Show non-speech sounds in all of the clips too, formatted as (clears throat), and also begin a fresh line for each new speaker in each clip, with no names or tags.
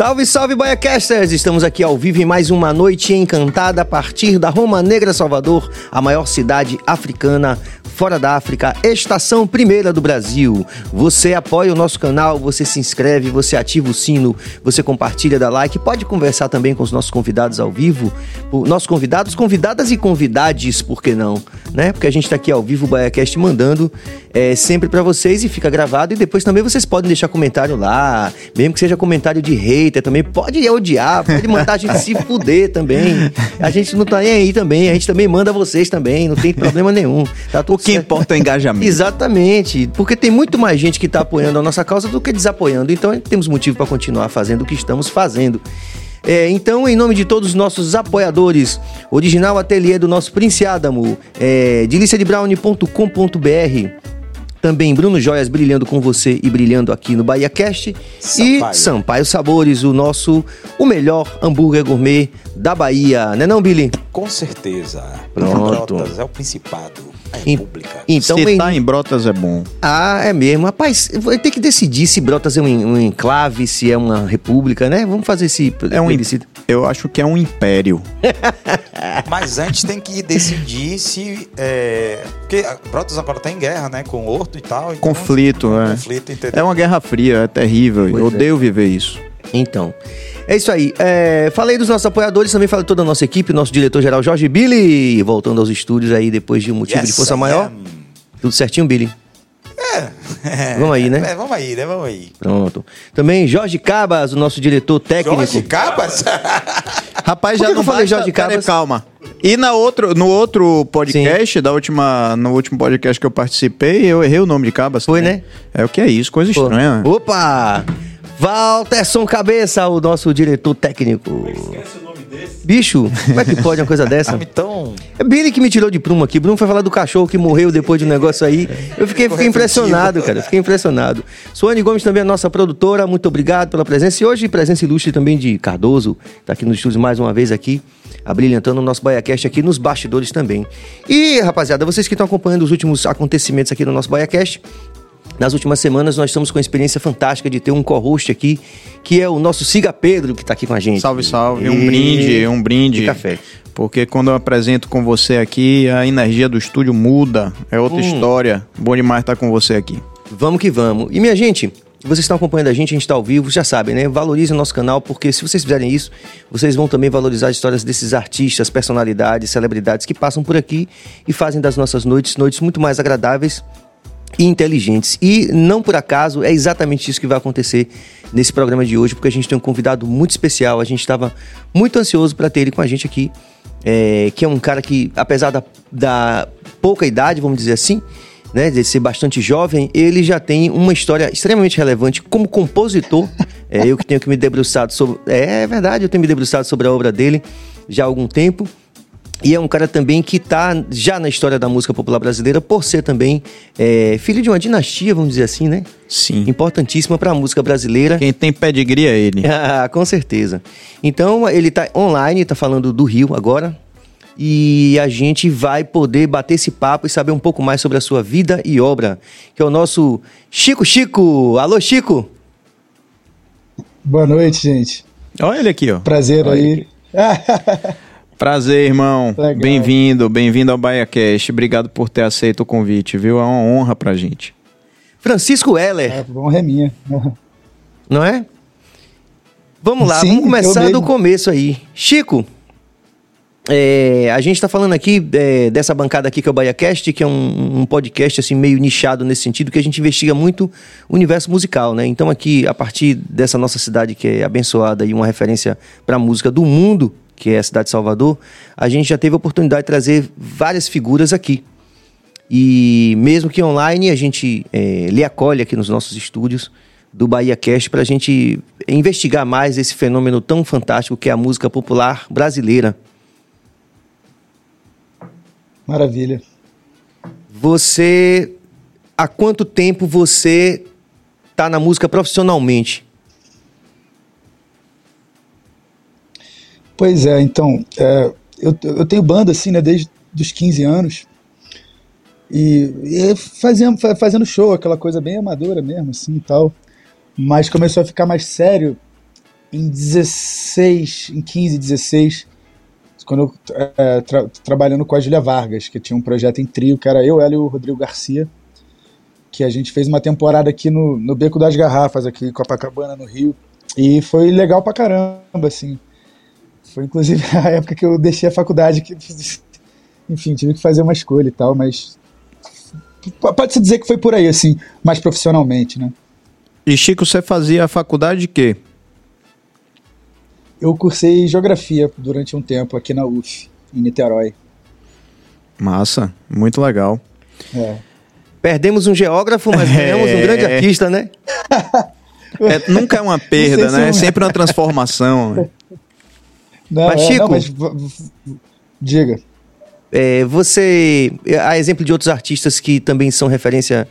Salve, salve, Baiacasters! Estamos aqui ao vivo em mais uma noite encantada a partir da Roma Negra, Salvador, a maior cidade africana fora da África, estação primeira do Brasil. Você apoia o nosso canal, você se inscreve, você ativa o sino, você compartilha, dá like, pode conversar também com os nossos convidados ao vivo, nossos convidados, convidadas e convidades, por que não? Né? Porque a gente tá aqui ao vivo, o BaiaCast mandando é, sempre para vocês e fica gravado e depois também vocês podem deixar comentário lá, mesmo que seja comentário de hater também, pode odiar, pode mandar a gente se fuder também. A gente não tá nem aí também, a gente também manda vocês também, não tem problema nenhum. Tá
tudo que importa é o engajamento.
Exatamente, porque tem muito mais gente que está apoiando a nossa causa do que desapoiando. Então temos motivo para continuar fazendo o que estamos fazendo. É, então, em nome de todos os nossos apoiadores, original ateliê do nosso Prince Adamo, é, deliciadebrownie.com.br, também Bruno Joias brilhando com você e brilhando aqui no Bahia Cast. Sampaio. E Sampaio Sabores, o nosso, o melhor hambúrguer gourmet da Bahia, né não, Billy?
Com certeza.
Pronto.
Brotas é o Principado, República.
Então, se tá em Brotas é bom.
Ah, é mesmo. Rapaz, vai ter que decidir se Brotas é um, um enclave, se é uma república, né? Vamos fazer esse...
É um, eu acho que é um império. (laughs)
Mas antes tem que decidir se... É, porque Brotas agora tá em guerra, né? Com Horto e tal.
Então, conflito, é. Conflito, entendeu? É uma guerra fria, é terrível. Pois eu é. odeio viver isso.
Então... É isso aí. É, falei dos nossos apoiadores, também falei toda a nossa equipe, nosso diretor-geral Jorge Billy, voltando aos estúdios aí depois de um motivo yes, de força maior. Tudo certinho, Billy?
É.
Vamos aí, (laughs) né?
É, vamos aí, né? Vamos aí.
Pronto. Também Jorge Cabas, o nosso diretor técnico.
Jorge Cabas? (laughs)
Rapaz, já não falei Jorge Cabas. calma. E na outro, no outro podcast, da última, no último podcast que eu participei, eu errei o nome de Cabas.
Foi, também. né?
É o que é isso, coisa Pô. estranha.
Opa! Walterson Cabeça, o nosso diretor técnico. Esquece o nome desse. Bicho, como é que pode uma coisa dessa? (laughs)
então...
É Billy que me tirou de prumo aqui. Bruno foi falar do cachorro que morreu depois de um negócio aí. Eu fiquei, fiquei impressionado, cara. Fiquei impressionado. Suane Gomes também é nossa produtora. Muito obrigado pela presença. E hoje, presença ilustre também de Cardoso. Tá aqui nos estúdios mais uma vez aqui. Abrilhantando o nosso BaiaCast aqui nos bastidores também. E, rapaziada, vocês que estão acompanhando os últimos acontecimentos aqui no nosso BaiaCast, nas últimas semanas nós estamos com a experiência fantástica de ter um co-host aqui, que é o nosso Siga Pedro, que está aqui com a gente.
Salve, salve. E... Um brinde, um brinde.
De café.
Porque quando eu apresento com você aqui, a energia do estúdio muda. É outra hum. história. Bom demais estar com você aqui.
Vamos que vamos. E minha gente, vocês estão acompanhando a gente, a gente está ao vivo, já sabem, né? Valorizem o nosso canal, porque se vocês fizerem isso, vocês vão também valorizar as histórias desses artistas, personalidades, celebridades que passam por aqui e fazem das nossas noites noites muito mais agradáveis inteligentes. E não por acaso é exatamente isso que vai acontecer nesse programa de hoje, porque a gente tem um convidado muito especial. A gente estava muito ansioso para ter ele com a gente aqui, é, que é um cara que, apesar da, da pouca idade, vamos dizer assim, né, de ser bastante jovem, ele já tem uma história extremamente relevante como compositor. É, eu que tenho que me debruçado sobre. É, é verdade, eu tenho me debruçado sobre a obra dele já há algum tempo. E é um cara também que está já na história da música popular brasileira por ser também é, filho de uma dinastia, vamos dizer assim, né?
Sim.
Importantíssima para a música brasileira.
Quem tem pedigree é ele. (laughs)
Ah, com certeza. Então, ele está online, está falando do Rio agora. E a gente vai poder bater esse papo e saber um pouco mais sobre a sua vida e obra, que é o nosso Chico Chico. Alô, Chico!
Boa noite, gente.
Olha ele aqui, ó.
Prazer Olha aí. (laughs)
Prazer, irmão. Bem-vindo, bem-vindo ao BaiaCast. Obrigado por ter aceito o convite, viu? É uma honra pra gente.
Francisco Heller.
É, honra é minha. (laughs)
Não é? Vamos lá, Sim, vamos começar do começo aí. Chico, é, a gente está falando aqui é, dessa bancada aqui que é o BaiaCast, que é um, um, podcast assim meio nichado nesse sentido, que a gente investiga muito o universo musical, né? Então aqui, a partir dessa nossa cidade que é abençoada e uma referência para a música do mundo, que é a cidade de Salvador, a gente já teve a oportunidade de trazer várias figuras aqui. E mesmo que online, a gente é, lhe acolhe aqui nos nossos estúdios do Bahia Cast para a gente investigar mais esse fenômeno tão fantástico que é a música popular brasileira.
Maravilha.
Você. Há quanto tempo você está na música profissionalmente?
Pois é, então, é, eu, eu tenho banda assim, né, desde os 15 anos. E, e fazendo, fazendo show, aquela coisa bem amadora mesmo, assim e tal. Mas começou a ficar mais sério em 16, em 15, 16, quando eu é, tra trabalhando com a Julia Vargas, que tinha um projeto em trio, que era eu, ela e o Rodrigo Garcia, que a gente fez uma temporada aqui no, no Beco das Garrafas, aqui em Copacabana, no Rio, e foi legal pra caramba, assim. Foi inclusive (laughs) a época que eu deixei a faculdade, que, enfim, tive que fazer uma escolha e tal, mas pode-se dizer que foi por aí, assim, mais profissionalmente, né?
E Chico, você fazia a faculdade de quê?
Eu cursei geografia durante um tempo aqui na UF, em Niterói.
Massa, muito legal.
É. Perdemos um geógrafo, mas ganhamos é... um grande artista, né? (laughs)
É, nunca é uma perda, né? É sempre uma (laughs) transformação.
Não, mas, Chico, não, mas... diga.
É, você, a exemplo de outros artistas que também são referência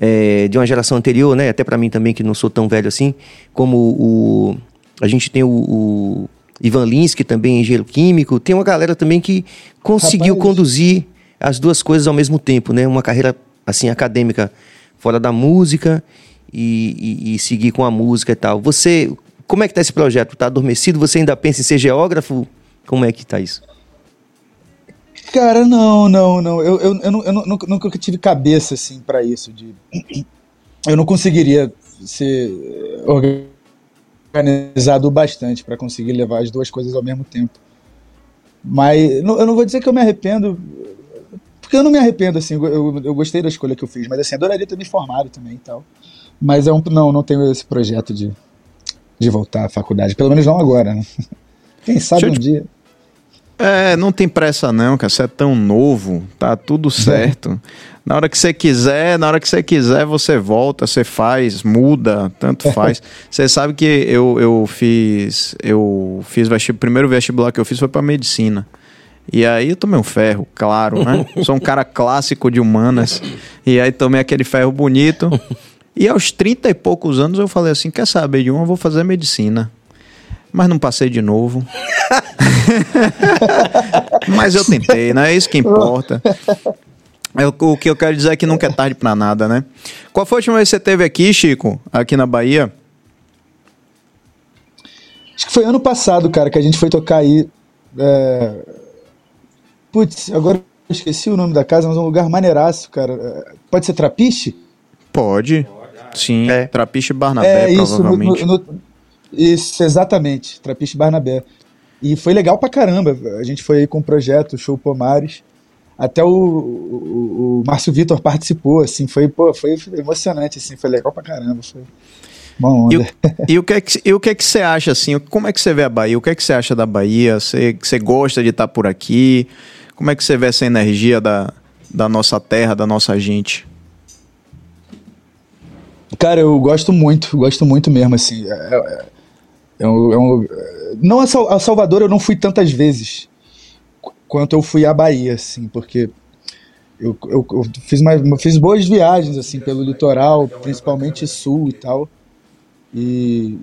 é, de uma geração anterior, né? Até para mim também que não sou tão velho assim, como o a gente tem o, o Ivan Linsky também, engenheiro químico. Tem uma galera também que conseguiu Rapaz. conduzir as duas coisas ao mesmo tempo, né? Uma carreira assim acadêmica fora da música e, e, e seguir com a música e tal. Você, como é que tá esse projeto? Tá adormecido? Você ainda pensa em ser geógrafo? Como é que tá isso?
Cara, não, não, não. Eu, eu, eu, eu nunca, nunca tive cabeça assim para isso. De... (clears throat) Eu não conseguiria ser organizado bastante para conseguir levar as duas coisas ao mesmo tempo. Mas eu não vou dizer que eu me arrependo, porque eu não me arrependo, assim, eu, eu gostei da escolha que eu fiz, mas assim, adoraria ter me formado também e tal. Mas é um, não, não tenho esse projeto de, de voltar à faculdade, pelo menos não agora, né? (laughs) Quem sabe um te... dia.
É, não tem pressa não, cara. Você é tão novo, tá tudo é. certo. Na hora que você quiser, na hora que você quiser, você volta, você faz, muda, tanto faz. Você sabe que eu, eu fiz, eu fiz vestibular, o primeiro vestibular que eu fiz foi para medicina. E aí eu tomei um ferro, claro, né? (laughs) Sou um cara clássico de humanas. E aí tomei aquele ferro bonito. E aos 30 e poucos anos eu falei assim: quer saber de uma? Eu vou fazer medicina mas não passei de novo. (laughs) mas eu tentei, não é isso que importa. É, o que eu quero dizer é que nunca é tarde para nada, né? Qual foi a última vez que você esteve aqui, Chico, aqui na Bahia?
Acho que foi ano passado, cara, que a gente foi tocar aí. É... Putz, agora eu esqueci o nome da casa, mas é um lugar maneiraço, cara. É, pode ser Trapiche?
Pode. Sim, é. Trapiche Barnabé, é, isso, provavelmente. No, no,
isso, exatamente. Trapiche Barnabé. E foi legal pra caramba. A gente foi aí com o projeto Show Pomares. Até o, o, o Márcio Vitor participou, assim, foi, pô, foi emocionante, assim, foi legal pra caramba. Foi
uma onda. E, o, (laughs) e o que é que, e o que é que você acha, assim, como é que você vê a Bahia? O que é que você acha da Bahia? Você, você gosta de estar por aqui? Como é que você vê essa energia da, da nossa terra, da nossa gente?
Cara, eu gosto muito, gosto muito mesmo, assim. É, é, é um, é um, não a, Salvador eu não fui tantas vezes quanto eu fui à Bahia, assim, porque eu, eu, eu fiz, mais, fiz boas viagens assim pelo litoral, principalmente sul e tal. E,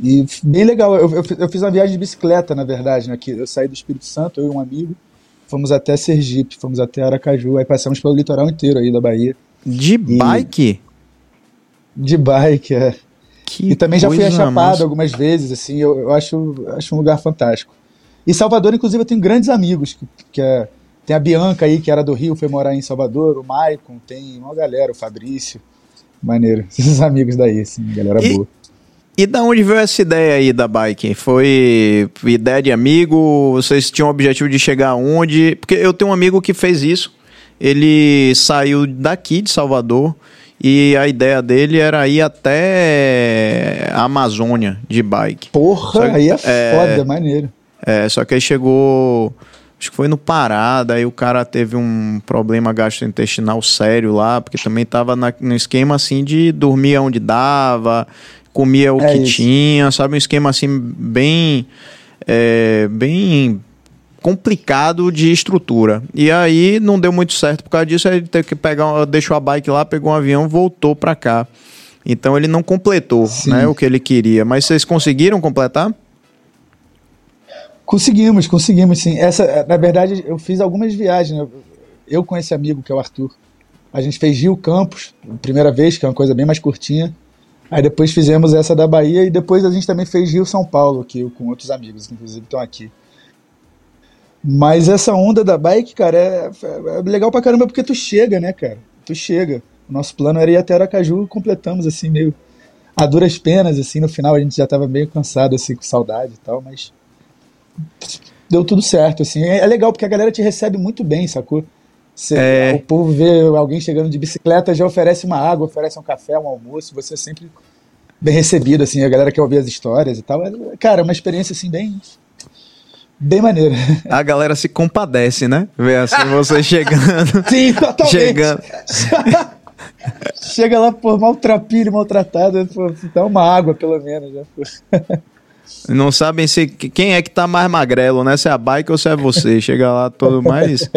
e bem legal. Eu, eu, eu, fiz uma viagem de bicicleta, na verdade, né? Que eu saí do Espírito Santo, eu e um amigo, fomos até Sergipe, fomos até Aracaju, aí passamos pelo litoral inteiro aí da Bahia.
De e, bike?
De bike, é. Que e também já fui a Chapado algumas vezes, assim, eu, eu, acho, acho um lugar fantástico. E Salvador, inclusive, eu tenho grandes amigos, que, que é, tem a Bianca aí, que era do Rio, foi morar em Salvador, o Maicon, tem uma galera, o Fabrício, maneiro, (laughs) esses amigos daí, assim, galera e, boa.
E da onde veio essa ideia aí da bike? Foi ideia de amigo? Vocês tinham o objetivo de chegar aonde? Porque eu tenho um amigo que fez isso, ele saiu daqui de Salvador, e a ideia dele era ir até a Amazônia de bike.
Porra, que, aí é, é foda, maneiro.
É, só que aí chegou. Acho que foi no Pará, daí o cara teve um problema gastrointestinal sério lá, porque também tava na, no esquema assim de dormir onde dava, comia o é que isso. tinha, sabe? Um esquema assim bem. É, bem complicado de estrutura. E aí não deu muito certo por causa disso, ele teve que pegar, deixou a bike lá, pegou um avião, voltou para cá. Então ele não completou, né, o que ele queria. Mas vocês conseguiram completar?
Conseguimos, conseguimos sim. Essa, na verdade, eu fiz algumas viagens. Né? Eu com esse amigo que é o Arthur, a gente fez Rio Campos, primeira vez, que é uma coisa bem mais curtinha. Aí depois fizemos essa da Bahia e depois a gente também fez Rio São Paulo, aqui com outros amigos, que inclusive estão aqui. Mas essa onda da bike, cara, é, é, legal pra caramba porque tu chega, né, cara? Tu chega. O nosso plano era ir até Aracaju, completamos assim, meio a duras penas, assim, no final a gente já tava meio cansado, assim, com saudade e tal, mas deu tudo certo, assim. É, é legal porque a galera te recebe muito bem, sacou? Você, é. O povo vê alguém chegando de bicicleta, já oferece uma água, oferece um café, um almoço, você é sempre bem recebido, assim, a galera quer ouvir as histórias e tal. É, cara, é uma experiência, assim, bem... Bem maneira. (laughs)
A galera se compadece, né? Ver assim você (laughs) chegando.
Sim, totalmente. Chegando. (laughs) Chega lá, pô, maltrapilho, maltratado, pô, dá uma água pelo menos. Já,
Não sabem se quem é que tá mais magrelo, né? Se é a bike ou se é você. Chega lá todo mais.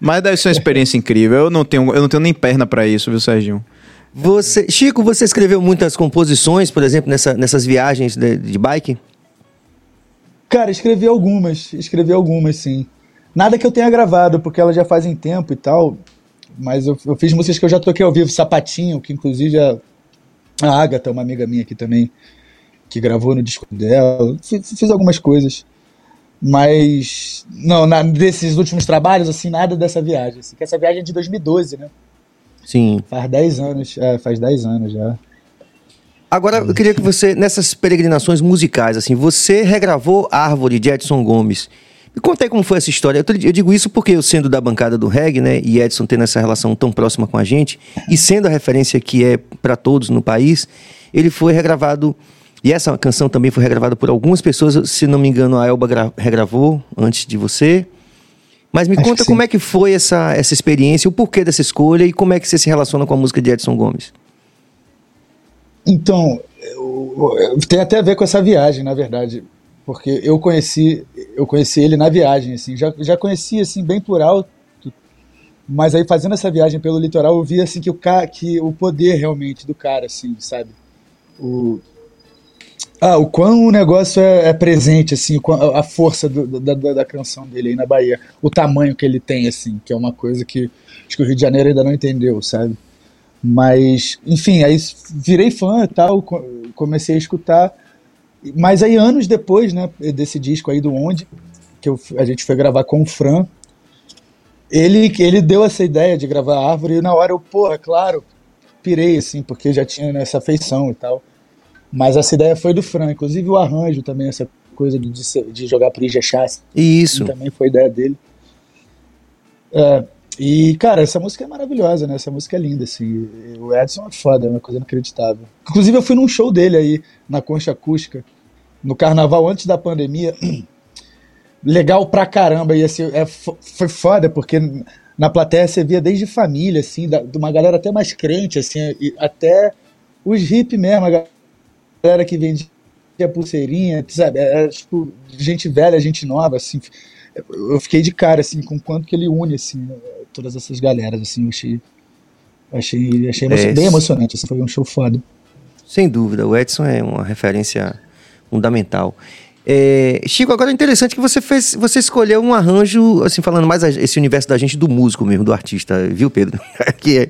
Mas deve ser uma experiência incrível. Eu não tenho, eu não tenho nem perna para isso, viu, Serginho?
Você, Chico, você escreveu muitas composições, por exemplo, nessa, nessas viagens de, de bike?
Cara, escrevi algumas, escrevi algumas, sim. Nada que eu tenha gravado, porque elas já fazem tempo e tal. Mas eu, eu fiz músicas que eu já toquei ao vivo, Sapatinho, que inclusive a, a Agatha, uma amiga minha aqui também, que gravou no disco dela. Fiz, fiz algumas coisas. Mas, não, na, desses últimos trabalhos, assim, nada dessa viagem. Assim, que essa viagem é de 2012, né?
Sim.
Faz 10 anos, é, faz 10 anos já.
Agora, eu queria que você, nessas peregrinações musicais, assim, você regravou Árvore de Edson Gomes. Me conta aí como foi essa história. Eu digo isso porque eu sendo da bancada do reggae, né, e Edson tendo essa relação tão próxima com a gente, e sendo a referência que é para todos no país, ele foi regravado e essa canção também foi regravada por algumas pessoas, se não me engano, a Elba regravou antes de você. Mas me Acho conta como é que foi essa, essa experiência, o porquê dessa escolha e como é que você se relaciona com a música de Edson Gomes.
Então, eu, tem até a ver com essa viagem, na verdade, porque eu conheci, eu conheci ele na viagem, assim, já, já conheci assim bem por alto, mas aí fazendo essa viagem pelo litoral eu vi assim que o que o poder realmente do cara, assim, sabe? O, ah, o quão o negócio é, é presente, assim, a força do, da, da, canção dele aí na Bahia, o tamanho que ele tem, assim, que é uma coisa que acho que o Rio de Janeiro ainda não entendeu, sabe? Mas, enfim, aí virei fã e tal, comecei a escutar. Mas aí, anos depois, né, desse disco aí do Onde, que eu, a gente foi gravar com o Fran, ele, ele deu essa ideia de gravar a árvore e na hora eu, é claro, pirei, assim, porque já tinha essa afeição e tal. Mas essa ideia foi do Fran, inclusive o arranjo também, essa coisa de, de jogar pro Ijexá.
Isso.
Também foi ideia dele. É, e, cara, essa música é maravilhosa, né? Essa música é linda, assim. O Edson é foda, é uma coisa inacreditável. Inclusive, eu fui num show dele aí, na Concha Acústica, no carnaval antes da pandemia. (clears throat) Legal pra caramba. E assim, é, foi foda, porque na plateia você via desde família, assim, da, de uma galera até mais crente, assim, até os hip mesmo, a galera que vendia pulseirinha, sabe? Era tipo gente velha, gente nova, assim. Eu fiquei de cara, assim, com quanto que ele une, assim, todas essas galeras, assim. Eu achei, achei, achei é, bem emocionante, assim, foi um show foda.
Sem dúvida, o Edson é uma referência fundamental. É, Chico, agora é interessante que você fez, você escolheu um arranjo, assim, falando mais esse universo da gente, do músico mesmo, do artista, viu, Pedro? (laughs) que é,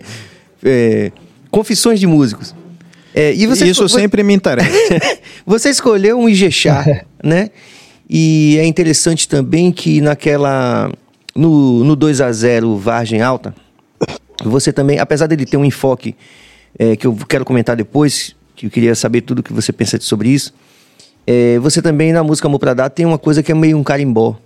é Confissões de Músicos.
É, e você Isso sempre me interessa. (laughs)
você escolheu um Ijexá, (laughs) né? E é interessante também que naquela. No, no 2 a 0 Vargem Alta, você também, apesar dele ter um enfoque é, que eu quero comentar depois, que eu queria saber tudo que você pensa sobre isso, é, você também na música Amor Pra Dar tem uma coisa que é meio um carimbó.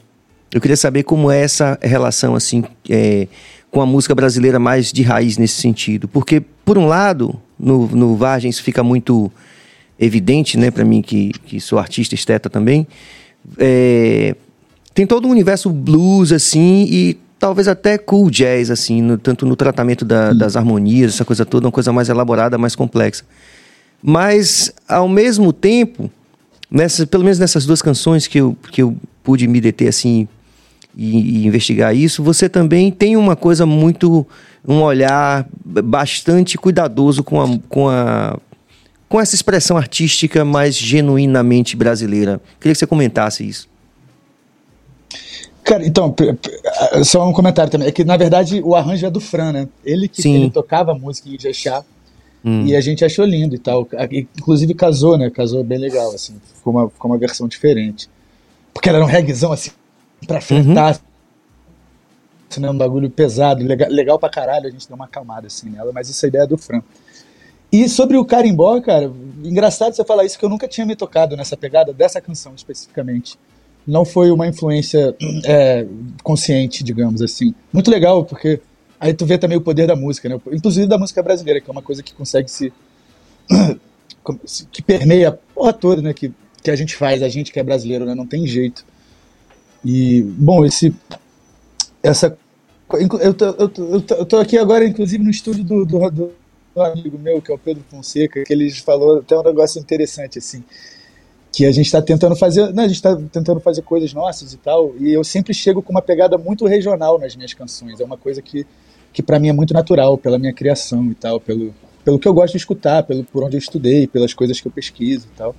Eu queria saber como é essa relação, assim, é, com a música brasileira mais de raiz nesse sentido. Porque, por um lado, no, no Vargem isso fica muito evidente, né, para mim que, que sou artista esteta também. É, tem todo um universo blues, assim, e talvez até cool jazz, assim, no, tanto no tratamento da, das harmonias, essa coisa toda, uma coisa mais elaborada, mais complexa. Mas, ao mesmo tempo, nessa, pelo menos nessas duas canções que eu, que eu pude me deter, assim, e, e, investigar isso, você também tem uma coisa muito. um olhar bastante cuidadoso com a, com a. com essa expressão artística mais genuinamente brasileira. Queria que você comentasse isso.
Cara, então, só um comentário também. É que, na verdade, o arranjo é do Fran, né? Ele que ele tocava música em Ijexá. Hum. E a gente achou lindo e tal. Inclusive casou, né? Casou bem legal, assim. Ficou uma, ficou uma versão diferente. Porque ela era um reggaezão, assim, pra flertar. Uhum. Né? Um bagulho pesado, legal, legal pra caralho. A gente deu uma acalmada, assim, nela. Mas essa é a ideia do Fran. E sobre o carimbó, cara, engraçado você falar isso, que eu nunca tinha me tocado nessa pegada dessa canção especificamente. Não foi uma influência é, consciente, digamos assim. Muito legal, porque Aí tu vê também o poder da música, né? Inclusive da música brasileira, que é uma coisa que consegue se. (coughs) que permeia a porra toda, né? Que, que a gente faz, a gente que é brasileiro, né? Não tem jeito. E, bom, esse. Essa. Eu tô, eu tô, eu tô aqui agora, inclusive, no estúdio do, do, do amigo meu, que é o Pedro Fonseca, que ele falou até um negócio interessante, assim que a gente está tentando fazer, né, a gente está tentando fazer coisas nossas e tal, e eu sempre chego com uma pegada muito regional nas minhas canções. É uma coisa que que para mim é muito natural, pela minha criação e tal, pelo, pelo que eu gosto de escutar, pelo por onde eu estudei, pelas coisas que eu pesquiso e tal.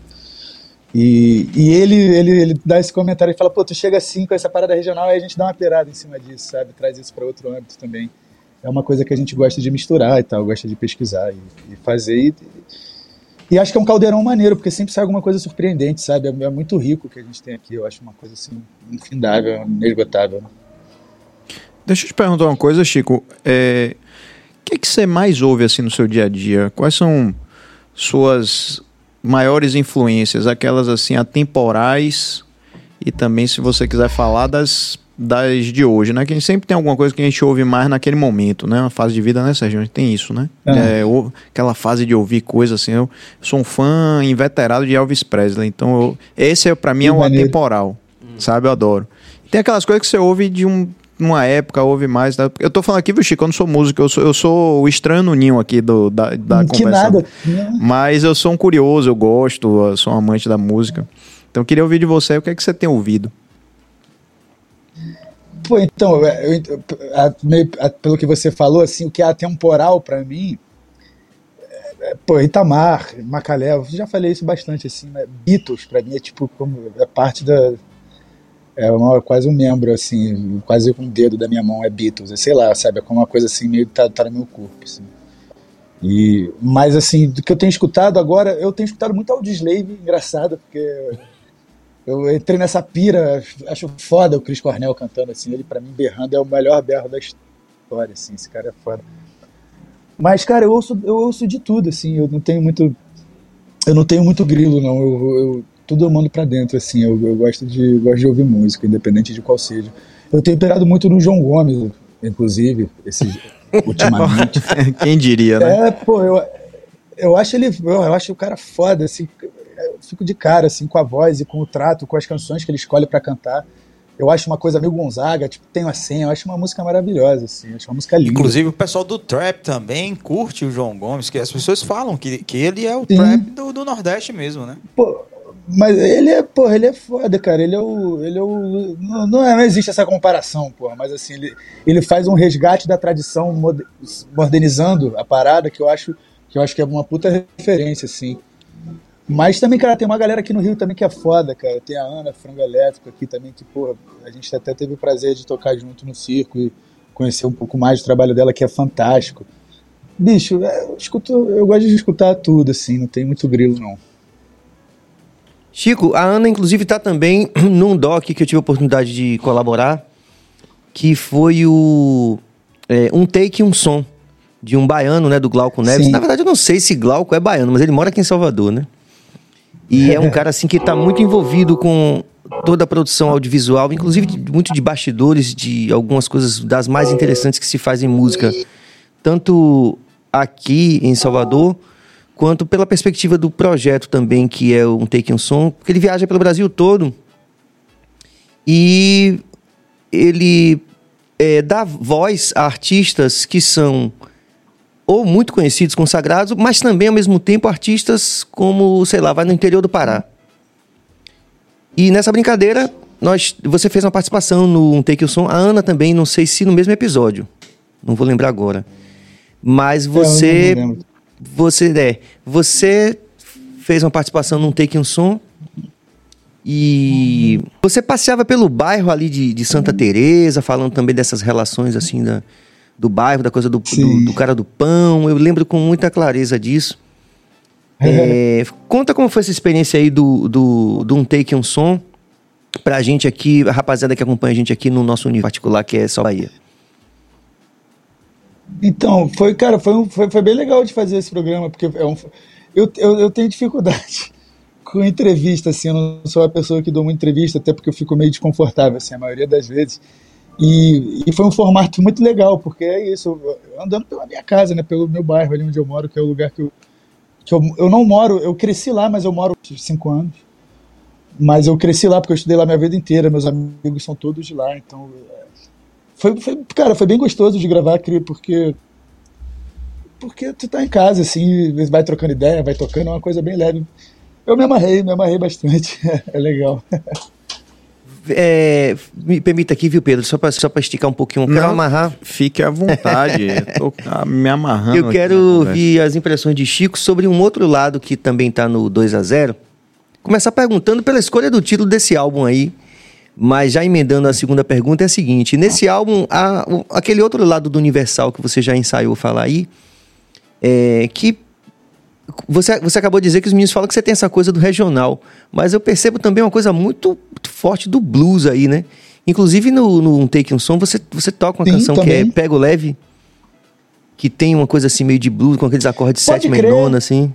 E, e ele, ele, ele dá esse comentário e fala, pô, tu chega assim com essa parada regional e a gente dá uma perada em cima disso, sabe? Traz isso para outro âmbito também. É uma coisa que a gente gosta de misturar e tal, gosta de pesquisar e, e fazer. E, e, acho que é um caldeirão maneiro, porque sempre sai alguma coisa surpreendente, sabe? É, é muito rico o que a gente tem aqui. Eu acho uma coisa assim, infindável, inesgotável.
Deixa eu te perguntar uma coisa, Chico. É, o que, é que você mais ouve assim no seu dia a dia? Quais são suas maiores influências? Aquelas assim atemporais e também, se você quiser falar das, das de hoje, né? Que a gente sempre tem alguma coisa que a gente ouve mais naquele momento, né? Uma fase de vida, né, Sérgio? A gente tem isso, né? É. É, aquela fase de ouvir coisas assim. Eu sou um fã inveterado de Elvis Presley, então eu, esse é, para mim é um atemporal, sabe? Eu adoro. Tem aquelas coisas que você ouve de um numa época houve mais. Tá? Eu tô falando aqui, viu, Chico, eu não sou músico, eu sou, eu sou o estranho no ninho aqui do, da, da que Nada. Mas eu sou um curioso, eu gosto, eu sou um amante da música. Então eu queria ouvir de você o que é que você tem ouvido.
Pô, então, eu, eu, a, a, pelo que você falou, assim, o que é atemporal para mim, é, é, pô, Itamar, Macalé, já falei isso bastante, assim, né? Beatles, para mim, é tipo, como, é parte da, é uma, quase um membro, assim, quase um dedo da minha mão é Beatles, é, sei lá, sabe, é como uma coisa assim, meio que tá, tá no meu corpo, assim. E, mas assim, do que eu tenho escutado agora, eu tenho escutado muito Audioslave, engraçado, porque eu entrei nessa pira, acho foda o Chris Cornell cantando assim, ele para mim berrando é o melhor berro da história, assim, esse cara é foda. Mas, cara, eu ouço, eu ouço de tudo, assim, eu não tenho muito. Eu não tenho muito grilo, não. Eu, eu tudo eu mando para dentro, assim. Eu, eu, gosto, de, gosto de ouvir música, independente de qual seja. Eu tenho operado muito no João Gomes, inclusive, esse, (laughs) ultimamente.
Quem diria, né?
É, pô, eu, eu acho ele. Eu acho o cara foda, assim. Fico de cara, assim, com a voz e com o trato, com as canções que ele escolhe para cantar. Eu acho uma coisa meio Gonzaga, tipo, tem uma senha, eu acho uma música maravilhosa, assim, eu acho uma música linda.
Inclusive o pessoal do trap também curte o João Gomes, que as pessoas falam que, que ele é o Sim. trap do, do Nordeste mesmo, né?
Pô, mas ele é, porra, ele é foda, cara. Ele é o. Ele é o. Não, não, é, não existe essa comparação, porra. Mas assim, ele, ele faz um resgate da tradição modernizando a parada que eu acho que eu acho que é uma puta referência, assim. Mas também, cara, tem uma galera aqui no Rio também que é foda, cara. Tem a Ana, Frango Elétrico aqui também, que, porra, a gente até teve o prazer de tocar junto no circo e conhecer um pouco mais do trabalho dela, que é fantástico. Bicho, é, eu, escuto, eu gosto de escutar tudo, assim, não tem muito grilo, não.
Chico, a Ana, inclusive, está também (clears throat) num doc que eu tive a oportunidade de colaborar, que foi o é, Um Take um Som, de um baiano, né, do Glauco Neves. Sim. Na verdade, eu não sei se Glauco é baiano, mas ele mora aqui em Salvador, né? E é um cara, assim, que está muito envolvido com toda a produção audiovisual, inclusive muito de bastidores, de algumas coisas das mais interessantes que se fazem em música, tanto aqui em Salvador quanto pela perspectiva do projeto também, que é um Take um Som, porque ele viaja pelo Brasil todo. E ele é, dá voz a artistas que são ou muito conhecidos, consagrados, mas também, ao mesmo tempo, artistas como, sei lá, vai no interior do Pará. E nessa brincadeira, nós, você fez uma participação no um Take o Som, a Ana também, não sei se no mesmo episódio, não vou lembrar agora. Mas você é, você é, você fez uma participação num Take um Som e você passeava pelo bairro ali de, de Santa Teresa, falando também dessas relações assim da, do bairro, da coisa do, do, do, cara do pão. Eu lembro com muita clareza disso. É, conta como foi essa experiência aí do, do, do Um Take Um Som pra gente aqui, a rapaziada que acompanha a gente aqui no nosso universo particular, que é só Bahia.
Então, foi, cara, foi, um, foi, foi bem legal de fazer esse programa, porque é um, eu, eu, eu tenho dificuldade (laughs) com entrevista, assim, eu não sou a pessoa que dou uma entrevista, até porque eu fico meio desconfortável, assim, a maioria das vezes. E, e foi um formato muito legal, porque é isso, andando pela minha casa, né, pelo meu bairro ali onde eu moro, que é o lugar que eu, que eu, eu não moro, eu cresci lá, mas eu moro cinco anos. Mas eu cresci lá porque eu estudei lá minha vida inteira, meus amigos são todos de lá, então é, foi, foi cara, foi bem gostoso de gravar, porque porque tu tá em casa assim, vai trocando ideia, vai tocando, é uma coisa bem leve. Eu me amarrei, me amarrei bastante, (laughs) é legal.
É, me permita aqui, viu, Pedro? Só para só esticar um pouquinho. Eu quero amarrar.
Fique à vontade. (laughs) Tô me amarrando.
Eu quero ouvir as impressões de Chico sobre um outro lado que também está no 2 a 0 Começar perguntando pela escolha do título desse álbum aí. Mas já emendando a segunda pergunta, é a seguinte: nesse álbum, há aquele outro lado do Universal que você já ensaiou falar aí, é, que você, você acabou de dizer que os meninos falam que você tem essa coisa do regional, mas eu percebo também uma coisa muito, muito forte do blues aí, né? Inclusive no, no um Take um Som, você, você toca uma Sim, canção também. que é Pego Leve, que tem uma coisa assim meio de blues, com aqueles acordes Pode sétima crer. e nona, assim.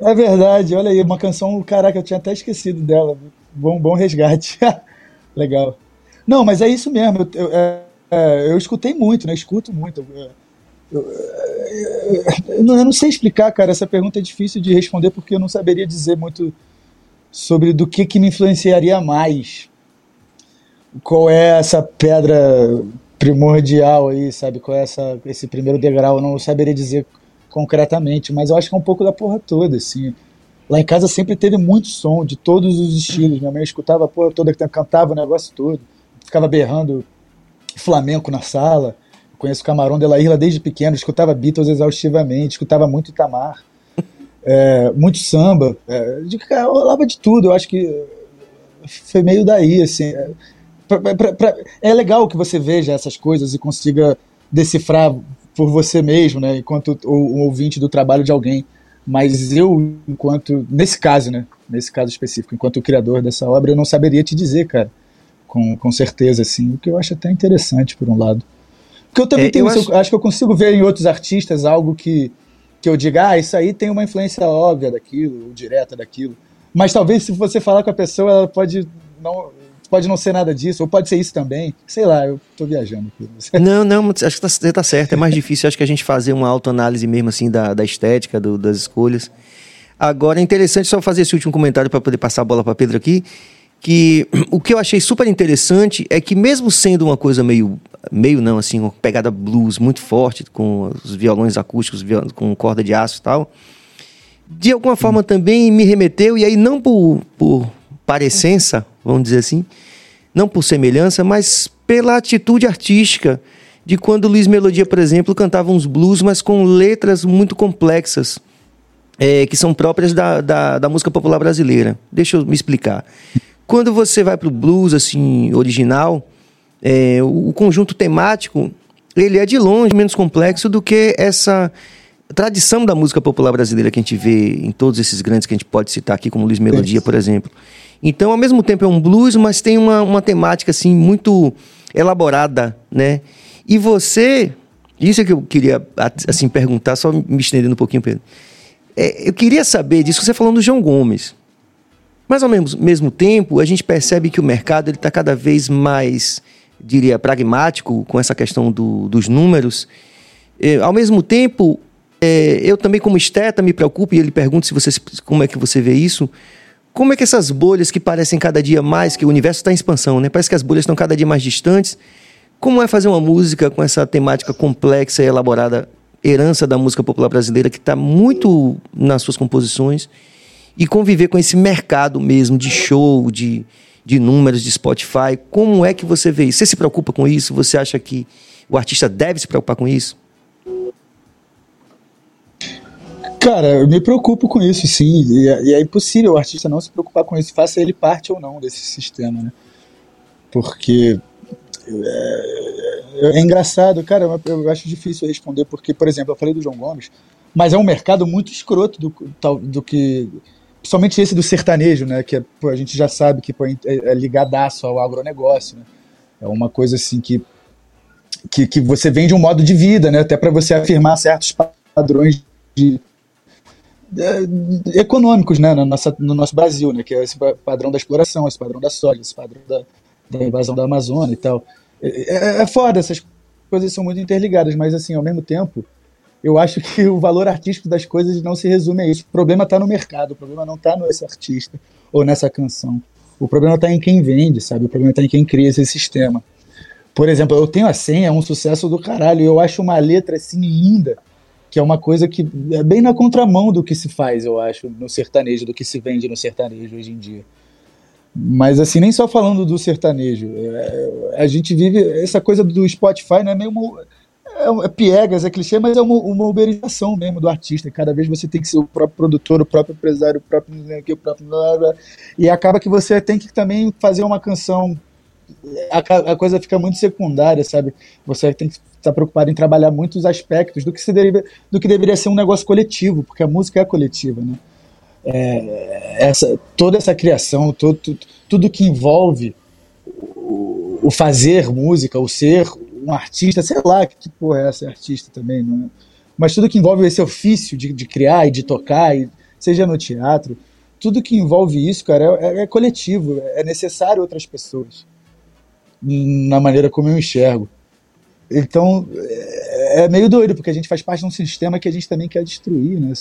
É verdade, olha aí, uma canção, caraca, eu tinha até esquecido dela. Bom, bom resgate. (laughs) Legal. Não, mas é isso mesmo. Eu, eu, é, é, eu escutei muito, né? Escuto muito. Eu, eu, não, eu não sei explicar, cara. Essa pergunta é difícil de responder porque eu não saberia dizer muito sobre do que, que me influenciaria mais. Qual é essa pedra primordial aí, sabe? Qual é essa, esse primeiro degrau? Eu não saberia dizer concretamente, mas eu acho que é um pouco da porra toda, assim. Lá em casa sempre teve muito som, de todos os estilos. Minha mãe escutava a porra toda, cantava o negócio todo. Ficava berrando flamenco na sala conheço Camarão de la Isla desde pequeno, escutava Beatles exaustivamente, escutava muito Itamar, (laughs) é, muito samba, é, de, eu rolava de tudo, eu acho que foi meio daí, assim. É, pra, pra, pra, é legal que você veja essas coisas e consiga decifrar por você mesmo, né, enquanto o, o ouvinte do trabalho de alguém. Mas eu, enquanto, nesse caso, né, nesse caso específico, enquanto o criador dessa obra, eu não saberia te dizer, cara, com, com certeza, assim, o que eu acho até interessante, por um lado. Porque eu também é, tenho, eu acho... acho... que eu consigo ver em outros artistas algo que, que eu diga, ah, isso aí tem uma influência óbvia daquilo, ou direta daquilo. Mas talvez se você falar com a pessoa, ela pode não, pode não ser nada disso, ou pode ser isso também. Sei lá, eu tô viajando aqui. (laughs)
Não, não, acho que tá, você tá certo. É mais difícil, acho que a gente fazer uma autoanálise mesmo, assim, da, da estética, do, das escolhas. Agora, é interessante só fazer esse último comentário para poder passar a bola para Pedro aqui que (clears throat) o que eu achei super interessante é que mesmo sendo uma coisa meio meio não assim uma pegada blues muito forte com os violões acústicos com corda de aço e tal de alguma forma também me remeteu e aí não por, por parecença vamos dizer assim não por semelhança mas pela atitude artística de quando Luiz Melodia por exemplo cantava uns blues mas com letras muito complexas é, que são próprias da, da, da música popular brasileira. Deixa eu me explicar quando você vai para o blues assim original, é, o conjunto temático ele é de longe menos complexo do que essa tradição da música popular brasileira que a gente vê em todos esses grandes que a gente pode citar aqui, como Luiz Melodia, por exemplo. Então, ao mesmo tempo é um blues, mas tem uma, uma temática assim muito elaborada, né? E você, isso é que eu queria assim perguntar, só me estendendo um pouquinho, Pedro. É, eu queria saber disso que você falando do João Gomes. Mas ao mesmo, mesmo tempo, a gente percebe que o mercado está cada vez mais, diria, pragmático com essa questão do, dos números. É, ao mesmo tempo, é, eu também, como esteta, me preocupo e ele pergunta se você, como é que você vê isso. Como é que essas bolhas que parecem cada dia mais, que o universo está em expansão, né? Parece que as bolhas estão cada dia mais distantes. Como é fazer uma música com essa temática complexa e elaborada, herança da música popular brasileira, que está muito nas suas composições? E conviver com esse mercado mesmo de show, de, de números de Spotify. Como é que você vê isso? Você se preocupa com isso? Você acha que o artista deve se preocupar com isso?
Cara, eu me preocupo com isso, sim. E é, e é impossível o artista não se preocupar com isso, faça ele parte ou não desse sistema, né? Porque é, é engraçado, cara, eu acho difícil responder, porque, por exemplo, eu falei do João Gomes, mas é um mercado muito escroto do, do que. Principalmente esse do sertanejo, né? Que é, pô, a gente já sabe que pô, é, é ligadaço ao agronegócio, né? É uma coisa assim que, que, que você vende um modo de vida, né? Até para você afirmar certos padrões de, de, econômicos, né? Na nossa, no nosso Brasil, né? Que é esse padrão da exploração, esse padrão da soja, esse padrão da, da invasão da Amazônia e tal. É, é, é foda, essas coisas são muito interligadas, mas assim, ao mesmo tempo, eu acho que o valor artístico das coisas não se resume a isso. O problema está no mercado, o problema não está nesse artista ou nessa canção. O problema está em quem vende, sabe? O problema está em quem cria esse sistema. Por exemplo, eu tenho a senha, é um sucesso do caralho. Eu acho uma letra assim linda, que é uma coisa que é bem na contramão do que se faz, eu acho, no sertanejo, do que se vende no sertanejo hoje em dia. Mas assim, nem só falando do sertanejo. É, a gente vive essa coisa do Spotify, né? Meio é, é piegas, é clichê, mas é uma, uma uberização mesmo do artista. Cada vez você tem que ser o próprio produtor, o próprio empresário, o próprio o próprio e acaba que você tem que também fazer uma canção. A, a coisa fica muito secundária, sabe? Você tem que estar preocupado em trabalhar muitos aspectos do que, se deve, do que deveria ser um negócio coletivo, porque a música é coletiva, né? É, essa, toda essa criação, todo, tudo, tudo que envolve o, o fazer música, o ser um artista, sei lá que porra é essa artista também, não é? Mas tudo que envolve esse ofício de, de criar e de tocar, e, seja no teatro, tudo que envolve isso, cara, é, é, coletivo, é necessário outras pessoas, na maneira como eu enxergo. Então, é, é meio doido, porque a gente faz parte de um sistema que a gente também quer destruir, né?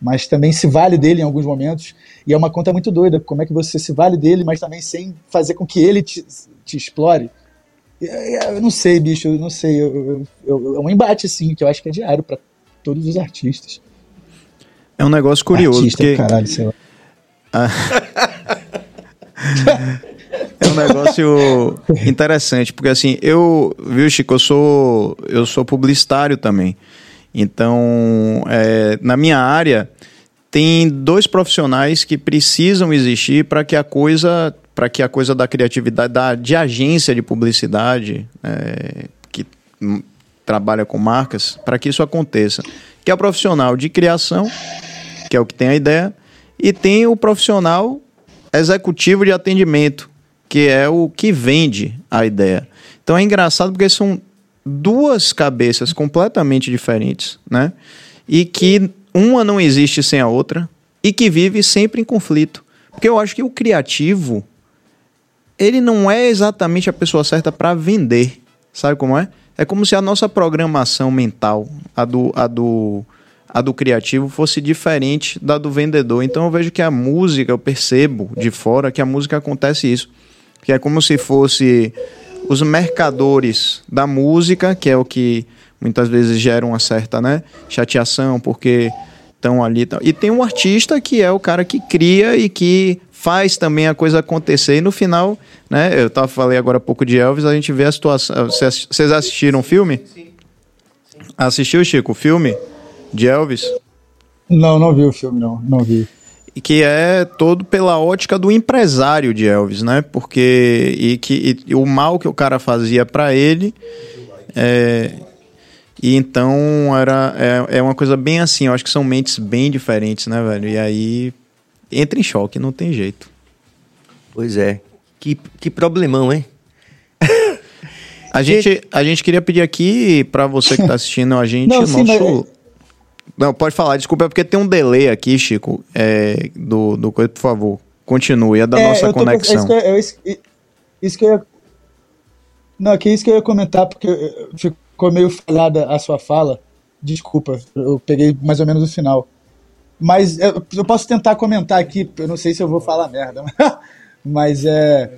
Mas também se vale dele em alguns momentos. E é uma conta muito doida, como é que você se vale dele, mas também sem fazer com que ele te, te explore. Eu não sei, bicho, eu não sei. Eu, eu, é um embate, assim, que eu acho que é diário para todos os artistas.
É um negócio curioso. Artista, porque...
caralho, sei lá.
Ah. (laughs) é um negócio interessante, porque assim, eu, viu, Chico, eu sou, eu sou publicitário também. Então, é, na minha área, tem dois profissionais que precisam existir para que a coisa para que a coisa da criatividade, da, de agência de publicidade, é, que trabalha com marcas, para que isso aconteça. Que é o profissional de criação, que é o que tem a ideia, e tem o profissional executivo de atendimento, que é o que vende a ideia. Então é engraçado porque são duas cabeças completamente diferentes, né? E que uma não existe sem a outra e que vive sempre em conflito. Porque eu acho que o criativo ele não é exatamente a pessoa certa para vender. Sabe como é? É como se a nossa programação mental, a do, a do, a do criativo, fosse diferente da do vendedor. Então eu vejo que a música, eu percebo de fora que a música acontece isso. Que é como se fosse os mercadores da música, que é o que muitas vezes gera uma certa né, chateação, porque estão ali. E tem um artista que é o cara que cria e que faz também a coisa acontecer. E no final, né? Eu tava, falei agora há pouco de Elvis, a gente vê a situação. Vocês assistiram o filme? Sim. Assistiu, Chico, o filme de Elvis?
Não, não vi o filme, não. Não vi.
E que é todo pela ótica do empresário de Elvis, né? Porque. E que e, e o mal que o cara fazia para ele. É, e então era, é, é uma coisa bem assim, eu acho que são mentes bem diferentes, né, velho? E aí entra em choque, não tem jeito.
Pois é. Que, que problemão, hein? (laughs)
a, gente, a gente queria pedir aqui para você que está (laughs) assistindo a gente, não, sim, nosso. Mas... Não, pode falar, desculpa, é porque tem um delay aqui, Chico, é, do, do coisa, por favor. Continue, é da é, nossa conexão. É
isso, que eu, isso que eu ia. Não, é que isso que eu ia comentar, porque ficou meio falhada a sua fala. Desculpa, eu peguei mais ou menos o final. Mas eu, eu, posso tentar comentar aqui, eu não sei se eu vou falar merda, (laughs) mas é.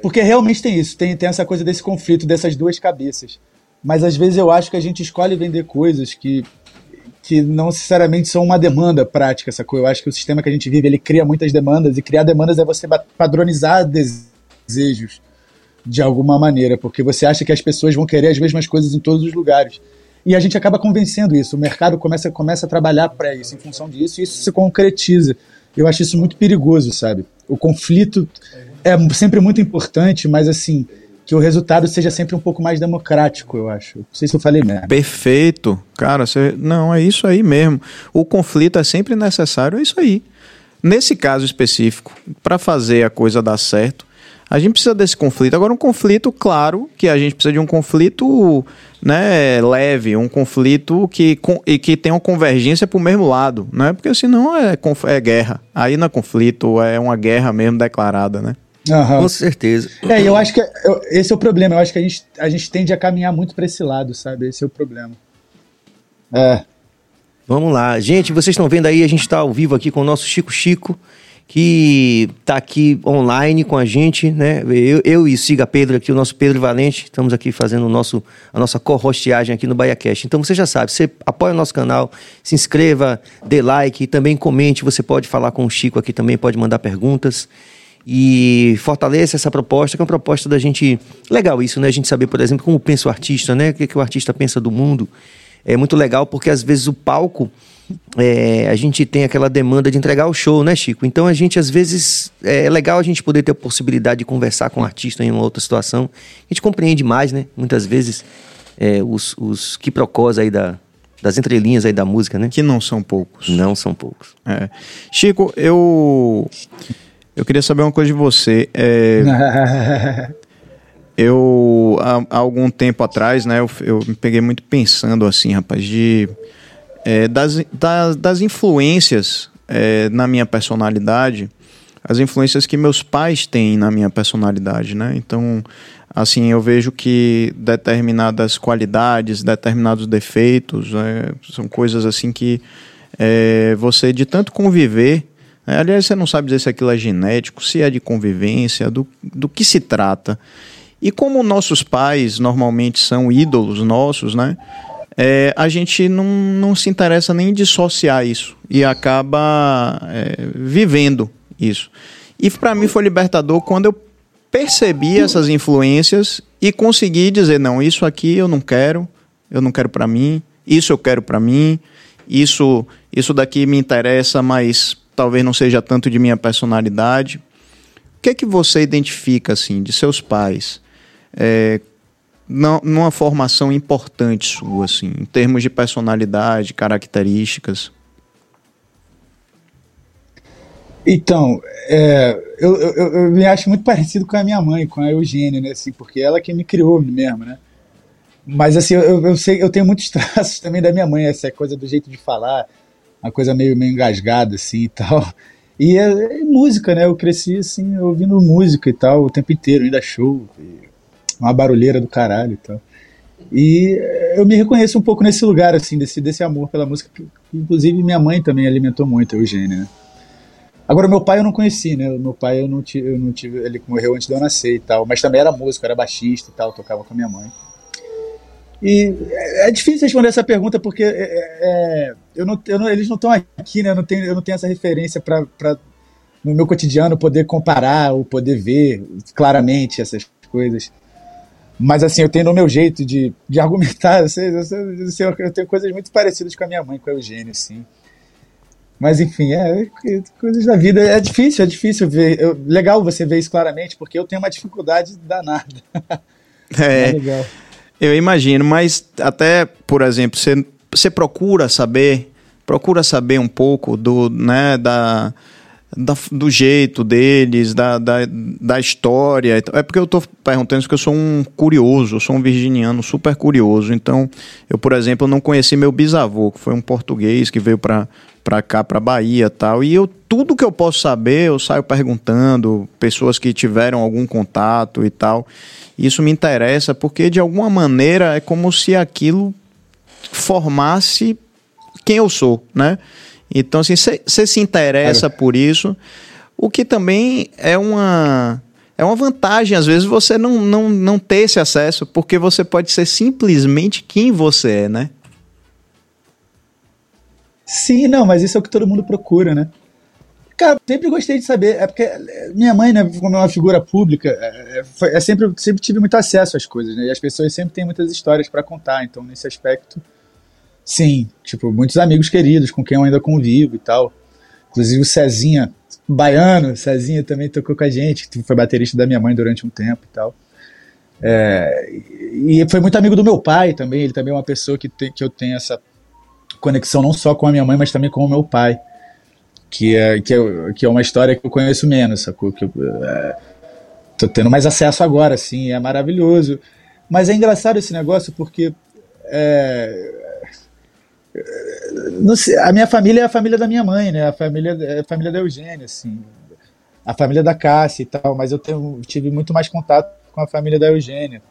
Porque realmente tem isso, tem, tem essa coisa desse conflito, dessas duas cabeças. Mas às vezes eu acho que a gente escolhe vender coisas que, que não necessariamente são uma demanda prática, sacou? Eu acho que o sistema que a gente vive, ele cria muitas demandas, e criar demandas é você padronizar desejos de alguma maneira, porque você acha que as pessoas vão querer as mesmas coisas em todos os lugares. E a gente acaba convencendo isso. O mercado começa, começa a trabalhar para isso, em função disso, e isso se concretiza. Eu acho isso muito perigoso, sabe? O conflito é sempre muito importante, mas assim, que o resultado seja sempre um pouco mais democrático, eu acho. Não sei se eu falei mesmo.
Perfeito. Cara, você... não, é isso aí mesmo. O conflito é sempre necessário, é isso aí. Nesse caso específico, para fazer a coisa dar certo, a gente precisa desse conflito. Agora, um conflito, claro, que a gente precisa de um conflito né, leve, um conflito que, com, e que tenha uma convergência para o mesmo lado, né? Porque senão é, é guerra. Aí não é conflito, é uma guerra mesmo declarada, né?
Uhum. Com certeza.
É, eu acho que eu, esse é o problema. Eu acho que a gente, a gente tende a caminhar muito para esse lado, sabe? Esse é o problema.
É. Vamos lá. Gente, vocês estão vendo aí, a gente está ao vivo aqui com o nosso Chico Chico que está aqui online com a gente, né? Eu, eu e Siga Pedro aqui, o nosso Pedro Valente, estamos aqui fazendo o nosso, a nossa co-hostiagem aqui no BaiaCast. Então você já sabe, você apoia o nosso canal, se inscreva, dê like, também comente, você pode falar com o Chico aqui também, pode mandar perguntas. E fortaleça essa proposta, que é uma proposta da gente. Legal isso, né? A gente saber, por exemplo, como pensa o artista, né? O que, que o artista pensa do mundo. É muito legal porque às vezes o palco é, a gente tem aquela demanda de entregar o show, né, Chico? Então a gente, às vezes, é legal a gente poder ter a possibilidade de conversar com o um artista em uma outra situação. A gente compreende mais, né? Muitas vezes, é, os, os quiprocós aí da, das entrelinhas aí da música, né?
Que não são poucos.
Não são poucos.
É. Chico, eu. Eu queria saber uma coisa de você. É, (laughs) eu, há, há, algum tempo atrás, né, eu, eu me peguei muito pensando assim, rapaz, de é, das, das, das, influências é, na minha personalidade, as influências que meus pais têm na minha personalidade, né? Então, assim, eu vejo que determinadas qualidades, determinados defeitos, né, são coisas assim que é, você, de tanto conviver, né, aliás, você não sabe dizer se aquilo é genético, se é de convivência, do, do que se trata. E como nossos pais normalmente são ídolos nossos, né? é, a gente não, não se interessa nem em dissociar isso e acaba é, vivendo isso. E para mim foi libertador quando eu percebi essas influências e consegui dizer: não, isso aqui eu não quero, eu não quero para mim, isso eu quero para mim, isso, isso daqui me interessa, mas talvez não seja tanto de minha personalidade. O que é que você identifica assim de seus pais? É, numa formação importante sua, assim, em termos de personalidade, características?
Então, é, eu, eu, eu, me acho muito (laughs) parecido com a minha mãe, com a Eugênia, né, assim, porque ela que me criou mesmo, né? Mas assim, eu, eu sei, eu tenho muitos (laughs) traços também da minha mãe, essa coisa do jeito de falar, uma coisa meio, meio engasgada, assim, e tal. E é, é música, né? Eu cresci, assim, ouvindo música e tal, o tempo inteiro, ainda show. E uma barulheira do caralho e tal. E eu me reconheço um pouco nesse lugar, assim, desse, desse amor pela música, que, inclusive minha mãe também alimentou muito, a Eugênia, né? Agora, meu pai eu não conheci, né? Meu pai eu não tive, eu não tive, ele morreu antes de eu nascer e tal, mas também era músico, era baixista e tal, tocava com a minha mãe. E é, é difícil responder essa pergunta porque é, é eu não, eu não, eles não estão aqui, né? Eu não tenho, eu não tenho essa referência para no meu cotidiano poder comparar ou poder ver claramente essas coisas. Mas assim, eu tenho no meu jeito de, de argumentar, (laughs) eu, sei, eu, sei, eu, tenho coisas muito parecidas com a minha mãe, com a Eugênio, sim. Mas enfim, é, coisas da vida. É difícil, é difícil ver. Eu, legal você ver isso claramente, porque eu tenho uma dificuldade danada. (laughs)
É, é legal. Eu imagino, mas até, por exemplo, você, você procura saber, procura saber um pouco do, né, da, da, do jeito deles, da, da, da história. É porque eu estou perguntando isso porque eu sou um curioso, eu sou um virginiano super curioso. Então, eu, por exemplo, não conheci meu bisavô, que foi um português que veio para para cá, para Bahia tal. E eu, tudo que eu posso saber, eu saio perguntando, pessoas que tiveram algum contato e tal. Isso me interessa porque, de alguma maneira, é como se aquilo formasse quem eu sou, né? Então, assim, você se interessa por isso, o que também é uma, é uma vantagem, às vezes, você não, não, não ter esse acesso, porque você pode ser simplesmente quem você é, né?
Sim, não, mas isso é o que todo mundo procura, né? Cara, sempre gostei de saber, é porque minha mãe, né, como é uma figura pública, é, é, foi, é sempre, sempre tive muito acesso às coisas, né? E as pessoas sempre têm muitas histórias para contar, então nesse aspecto Sim, tipo, muitos amigos queridos com quem eu ainda convivo e tal. Inclusive o Cezinha, baiano, Cezinha também tocou com a gente, que foi baterista da minha mãe durante um tempo e tal. É, e foi muito amigo do meu pai também. Ele também é uma pessoa que, tem, que eu tenho essa conexão não só com a minha mãe, mas também com o meu pai. Que é, que é, que é uma história que eu conheço menos, sacou? Que eu, é, tô tendo mais acesso agora, assim, é maravilhoso. Mas é engraçado esse negócio porque é, sei, a minha família é a família da minha mãe, né? A família é a família da Eugênia, assim, a família da Cássia e tal. Mas eu tenho, tive muito mais contato com a família da Eugênia.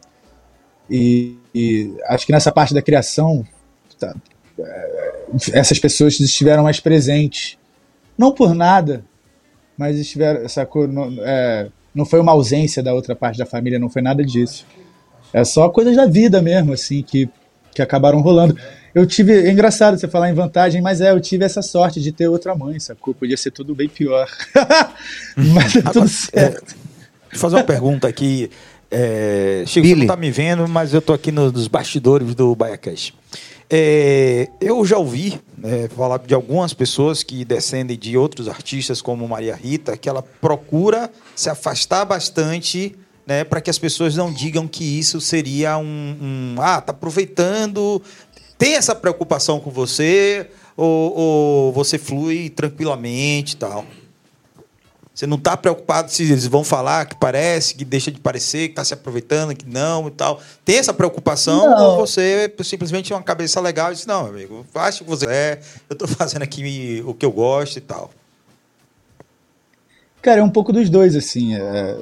E, e acho que nessa parte da criação, tá, é, essas pessoas estiveram mais presentes não por nada, mas estiveram, sacou? Não, é, não foi uma ausência da outra parte da família, não foi nada disso. É só coisas da vida mesmo, assim, que, que acabaram rolando. Eu tive. É engraçado você falar em vantagem, mas é, eu tive essa sorte de ter outra mãe, sacou? Podia ser tudo bem pior. (laughs) mas é tudo certo.
É, fazer uma pergunta aqui. É, Chico, Billy. você não tá me vendo, mas eu tô aqui nos bastidores do BaiaCast. É, eu já ouvi né, falar de algumas pessoas que descendem de outros artistas, como Maria Rita, que ela procura se afastar bastante né, para que as pessoas não digam que isso seria um, um. ah, tá aproveitando. Tem essa preocupação com você? Ou, ou você flui tranquilamente e tal? Você não está preocupado se eles vão falar que parece, que deixa de parecer, que está se aproveitando, que não e tal. Tem essa preocupação não. ou você simplesmente é uma cabeça legal e diz, não, amigo, faça o que você é, eu estou fazendo aqui o que eu gosto e tal.
Cara, é um pouco dos dois, assim. É...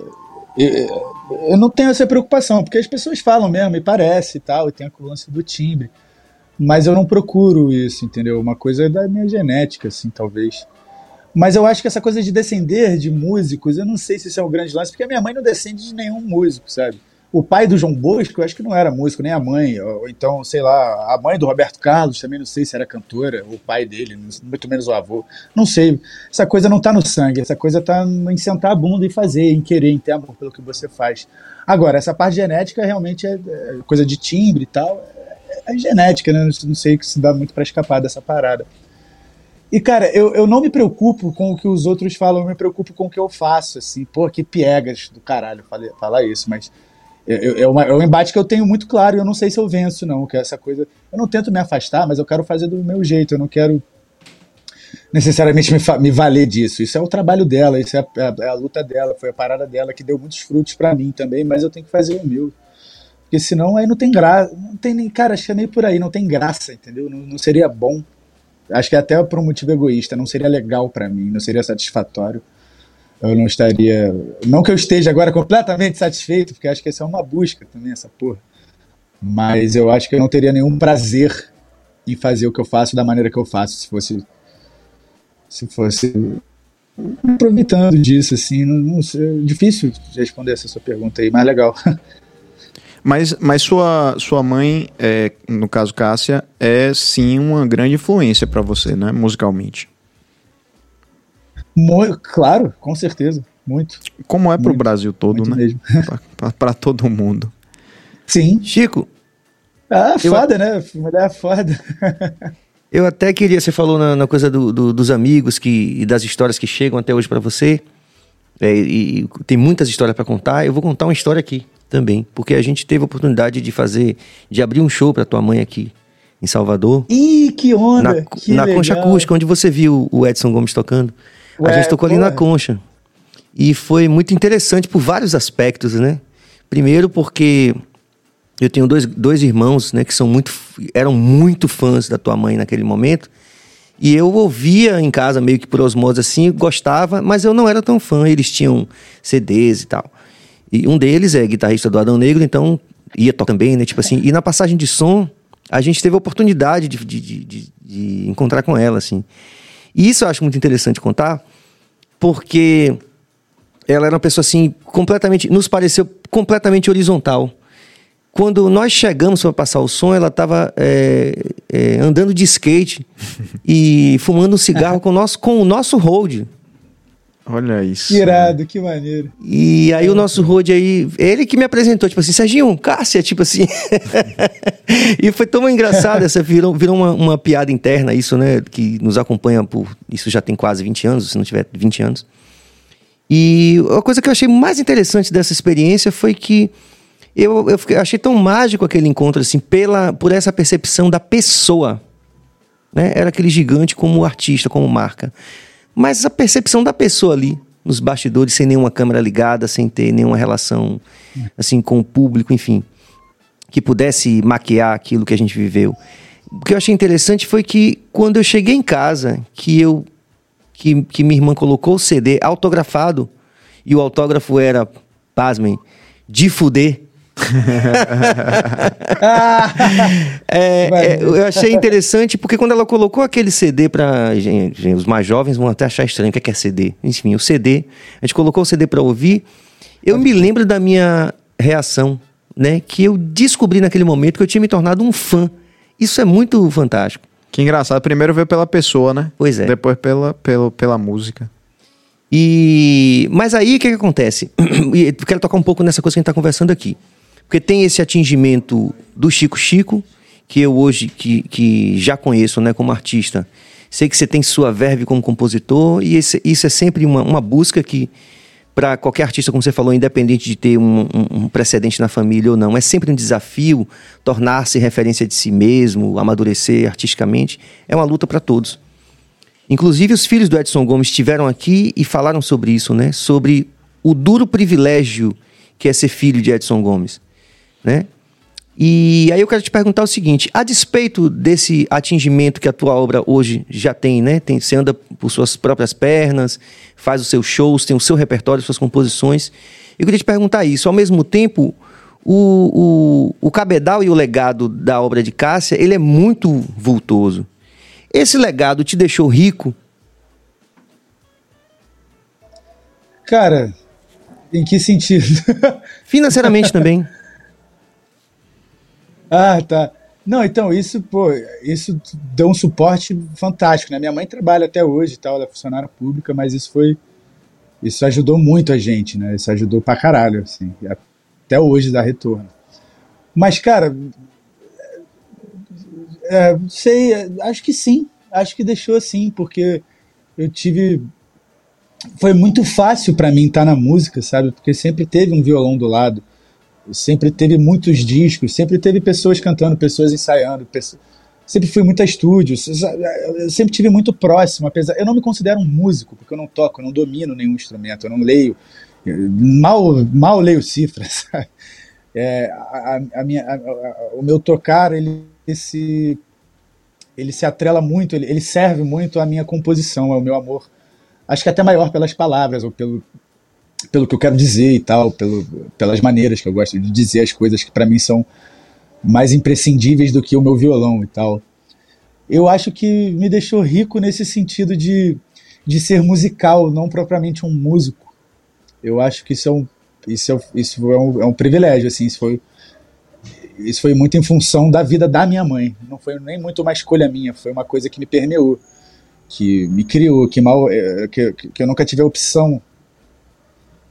Eu não tenho essa preocupação, porque as pessoas falam mesmo, e parece e tal, e tem a lance do timbre. Mas eu não procuro isso, entendeu? Uma coisa da minha genética, assim, talvez. Mas eu acho que essa coisa de descender de músicos, eu não sei se isso é um grande lance, porque a minha mãe não descende de nenhum músico, sabe? O pai do João Bosco, eu acho que não era músico, nem a mãe. Ou, então, sei lá, a mãe do Roberto Carlos também não sei se era cantora, o pai dele, muito menos o avô. Não sei. Essa coisa não tá no sangue, essa coisa tá em sentar a bunda e fazer, em querer, em ter amor pelo que você faz. Agora, essa parte genética realmente é, é coisa de timbre e tal. É, é genética, né? Não sei se dá muito para escapar dessa parada. E, cara, eu, eu não me preocupo com o que os outros falam, eu me preocupo com o que eu faço, assim. Pô, que piegas do caralho falar isso, mas é, é, uma, é um embate que eu tenho muito claro e eu não sei se eu venço, não. Que é essa coisa. Eu não tento me afastar, mas eu quero fazer do meu jeito, eu não quero necessariamente me, me valer disso. Isso é o trabalho dela, isso é a, é a, luta dela, foi a parada dela que deu muitos frutos para mim também, mas eu tenho que fazer o meu. Porque senão aí não tem graça, não tem nem, cara, acho que é meio por aí, não tem graça, entendeu? Não, não seria bom. Acho que até por um motivo egoísta, não seria legal para mim, não seria satisfatório. Eu não estaria. Não que eu esteja agora completamente satisfeito, porque acho que essa é uma busca também, essa porra. Mas eu acho que eu não teria nenhum prazer em fazer o que eu faço da maneira que eu faço, se fosse. Se fosse. Aproveitando disso, assim, não, não é difícil responder essa sua pergunta aí, mas legal. (laughs)
Mas, mas sua, sua mãe, é, no caso Cássia, é sim uma grande influência para você, né, musicalmente.
Mo claro, com certeza, muito.
Como é para o Brasil todo, né? (laughs) Para todo mundo.
Sim.
Chico.
Ah, foda, né? Mulher é foda. (laughs)
eu até queria, você falou na, na coisa do, do, dos amigos que, e das histórias que chegam até hoje para você. É, e, e, tem muitas histórias para contar. Eu vou contar uma história aqui também, porque a gente teve a oportunidade de fazer, de abrir um show para tua mãe aqui em Salvador.
Ih, que onda!
Na,
que
na Concha Acústica, onde você viu o Edson Gomes tocando. Ué, a gente tocou ali na Concha. E foi muito interessante por vários aspectos, né? Primeiro porque eu tenho dois, dois irmãos, né, que são muito, eram muito fãs da tua mãe naquele momento. E eu ouvia em casa meio que por osmose assim, gostava, mas eu não era tão fã. Eles tinham CDs e tal. E um deles é guitarrista do Adão Negro, então ia tocar também, né? Tipo assim, e na passagem de som, a gente teve a oportunidade de, de, de, de encontrar com ela, assim. E isso eu acho muito interessante contar, porque ela era uma pessoa assim, completamente. nos pareceu completamente horizontal. Quando nós chegamos para passar o som, ela estava é, é, andando de skate (laughs) e fumando um cigarro com o nosso, com o nosso hold.
Olha isso.
Irado, que maneiro.
E aí o nosso Rod aí, ele que me apresentou, tipo assim, Serginho, Cássia, tipo assim. (laughs) e foi tão engraçado, essa virou, virou uma, uma, piada interna isso, né, que nos acompanha por, isso já tem quase 20 anos, se não tiver 20 anos. E a coisa que eu achei mais interessante dessa experiência foi que Eu, eu fiquei- achei tão mágico aquele encontro, assim, pela, por essa percepção da pessoa. Né? Era aquele gigante como artista, como marca. Mas a percepção da pessoa ali, nos bastidores, sem nenhuma câmera ligada, sem ter nenhuma relação assim com o público, enfim, que pudesse maquiar aquilo que a gente viveu. O que eu achei interessante foi que quando eu cheguei em casa, que eu que, que minha irmã colocou o CD autografado e o autógrafo era, pasmem, de fuder. (laughs) É, é, eu achei interessante porque quando ela colocou aquele CD para os mais jovens vão até achar estranho o que é, é CD. Enfim, o CD, a gente colocou o CD para ouvir. Eu me lembro da minha reação, né, que eu descobri naquele momento que eu tinha me tornado um fã. Isso é muito fantástico.
Que engraçado. Primeiro veio pela pessoa, né?
Pois é.
Depois pela, pelo, pela música.
E mas aí o que, que acontece? (clears throat) Eu quero tocar um pouco nessa coisa que a gente está conversando aqui, porque tem esse atingimento do Chico Chico que eu hoje que, que já conheço, né, como artista. Sei que você tem sua verve como compositor e esse- isso é sempre uma, uma busca que para qualquer artista, como você falou, independente de ter um, um- um precedente na família ou não, é sempre um desafio tornar-se referência de si mesmo, amadurecer artisticamente. É uma luta para todos. Inclusive, os filhos do Edson Gomes estiveram aqui e falaram sobre isso, né? Sobre o duro privilégio que é ser filho de Edson Gomes, né? E aí eu quero te perguntar o seguinte: a despeito desse atingimento que a tua obra hoje já tem, né? Tem, você anda por suas próprias pernas, faz os seus shows, tem o seu repertório, suas composições. Eu queria te perguntar isso. Ao mesmo tempo, o, o, o cabedal e o legado da obra de Cássia, ele é muito vultoso. Esse legado te deixou rico?
Cara, em que sentido?
Financeiramente também. (laughs)
ah, tá. Não, então, isso, pô, isso deu um suporte fantástico, né? Minha mãe trabalha até hoje tal, ela é funcionária pública, mas isso foi. Isso ajudou muito a gente, né? Isso ajudou pra caralho, assim. Até hoje dá retorno. Mas, cara, é, sei, acho que sim. Acho que deixou sim, porque eu tive. Foi muito fácil pra mim estar na música, sabe? Porque sempre teve um violão do lado sempre teve muitos discos, sempre teve pessoas cantando, pessoas ensaiando, pesso- sempre fui muito a estúdios, sempre tive muito próximo, apesar, eu não me considero um músico, porque eu não toco, eu não domino nenhum instrumento, eu não leio, mal, mal leio cifras? (laughs) É, a, a- minha, a- o meu tocar, ele, se, ele se atrela muito, ele, ele serve muito à minha composição, ao meu amor, acho que até maior pelas palavras, ou pelo, pelo que eu quero dizer e tal, pelo, pelas maneiras que eu gosto de dizer as coisas que para mim são mais imprescindíveis do que o meu violão e tal. Eu acho que me deixou rico nesse sentido de, de ser musical, não propriamente um músico. Eu acho que isso é um, isso é, isso é um, é um privilégio, assim, isso foi, isso foi muito em função da vida da minha mãe. Não foi nem muito uma escolha minha, foi uma coisa que me permeou, que me criou, que mal, eh, que, que eu nunca tive a opção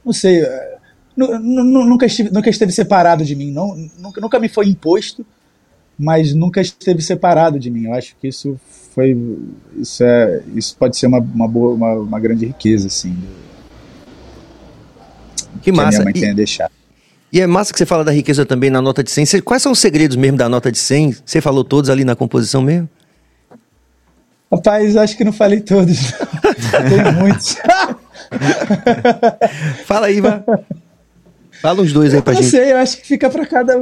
não sei, é, nu- nu- nunca, estive, nunca esteve separado de mim, não, nunca, nunca me foi imposto, mas nunca esteve separado de mim. Eu acho que isso foi, isso é, isso pode ser uma, uma boa, uma, uma grande riqueza, assim,
Que
que
massa.
mãe
E,
deixado.
e é massa que você fala da riqueza também na nota de 100. Você- quais são os segredos mesmo da nota de 100? Você falou todos ali na composição mesmo?
Rapaz, acho que não falei todos. (laughs) Tem muitos. (laughs) (laughs)
Fala aí, vai. Fala uns dois aí pra
não
gente.
sei, eu acho que fica pra cada.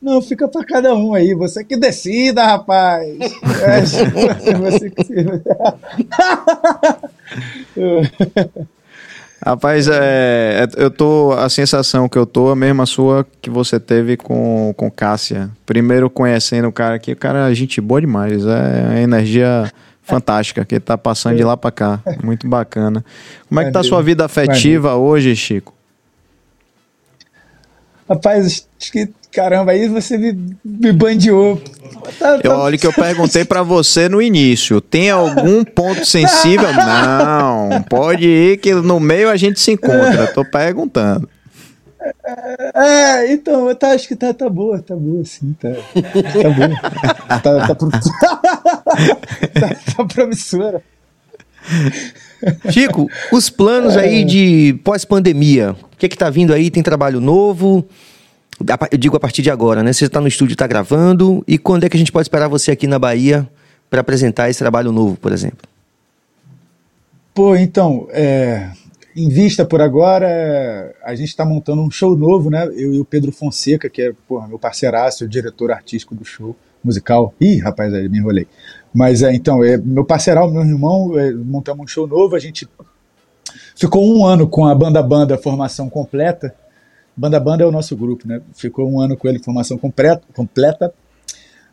Não, fica pra cada um aí. Você que decida, rapaz. É, você que se... (laughs)
Rapaz, é, é- eu tô. A sensação que eu tô é a mesma sua que você teve com, com Cássia. Primeiro conhecendo o cara aqui, o cara é gente boa demais. É uma energia fantástica que tá passando de lá pra cá. Muito bacana. Como é que tá a sua vida afetiva hoje, Chico?
Rapaz, que, caramba, aí você me, me bandeou. Tá-
Eu,
tá-
olha que eu perguntei pra você no início. Tem algum ponto sensível? (laughs) Não. Pode ir que no meio a gente se encontra. Tô perguntando.
É, então, tá, acho que tá, tá boa, tá boa, sim, tá, tá boa. (laughs) Tá, tá, pro- (laughs) tá, tá promissora.
Chico, os planos aí de pós-pandemia. O que é que tá vindo aí? Tem trabalho novo? Eu digo a partir de agora, né? Você está no estúdio, está gravando. E quando é que a gente pode esperar você aqui na Bahia para apresentar esse trabalho novo, por exemplo?
Pô, então, é, em vista por agora, a gente está montando um show novo, né? Eu e o Pedro Fonseca, que é porra, meu parceiraço, o diretor artístico do show musical. Ih, rapaz, aí me enrolei. Mas é, então, é, meu parceiro, meu irmão, é, montamos um show novo, a gente ficou um ano com a Banda Banda formação completa. Banda Banda é o nosso grupo, né? Ficou um ano com ele formação completa. completa.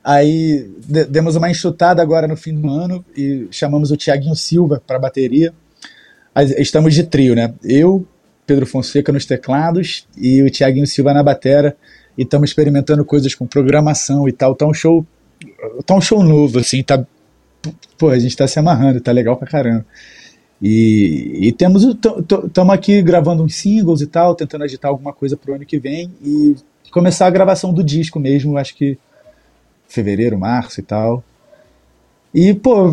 Aí demos uma enxutada agora no fim do ano e chamamos o Tiaguinho Silva para bateria. Estamos de trio, né? Eu, Pedro Fonseca nos teclados e o Tiaguinho Silva na batera. E estamos experimentando coisas com programação e tal. Tá um show, tá um show novo, assim, tá. Pô, a gente tá se amarrando, tá legal pra caramba. E, e temos, estamos aqui gravando uns singles e tal, tentando agitar alguma coisa pro ano que vem e começar a gravação do disco mesmo, acho que fevereiro, março e tal. E, pô,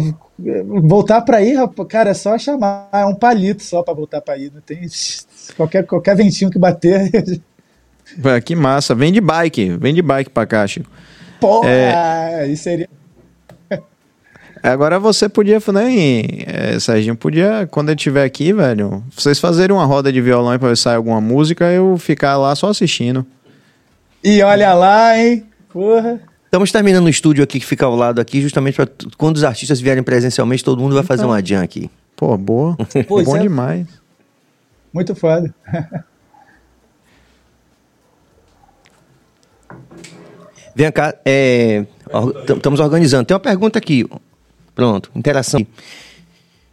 voltar para ir, cara, é só chamar. É um palito só para voltar para ir. Não tem (laughs) qualquer, qualquer ventinho que bater. (laughs)
Ué, que massa. Vem de bike. Vem de bike pra cá, Chico.
Porra, é... isso seria. (laughs)
Agora você podia, né, é, Serginho, podia, quando ele estiver aqui, velho, vocês fazerem uma roda de violão para ver sair alguma música, eu ficar lá só assistindo.
E olha lá, hein? Porra.
Estamos terminando o estúdio aqui que fica ao lado aqui, justamente para quando os artistas vierem presencialmente, todo mundo vai fazer então. uma jam aqui.
Pô, boa. Pô, Bom é... demais.
Muito foda. (laughs)
Vem cá, é, estamos organizando. Tem uma pergunta aqui. Pronto, interação.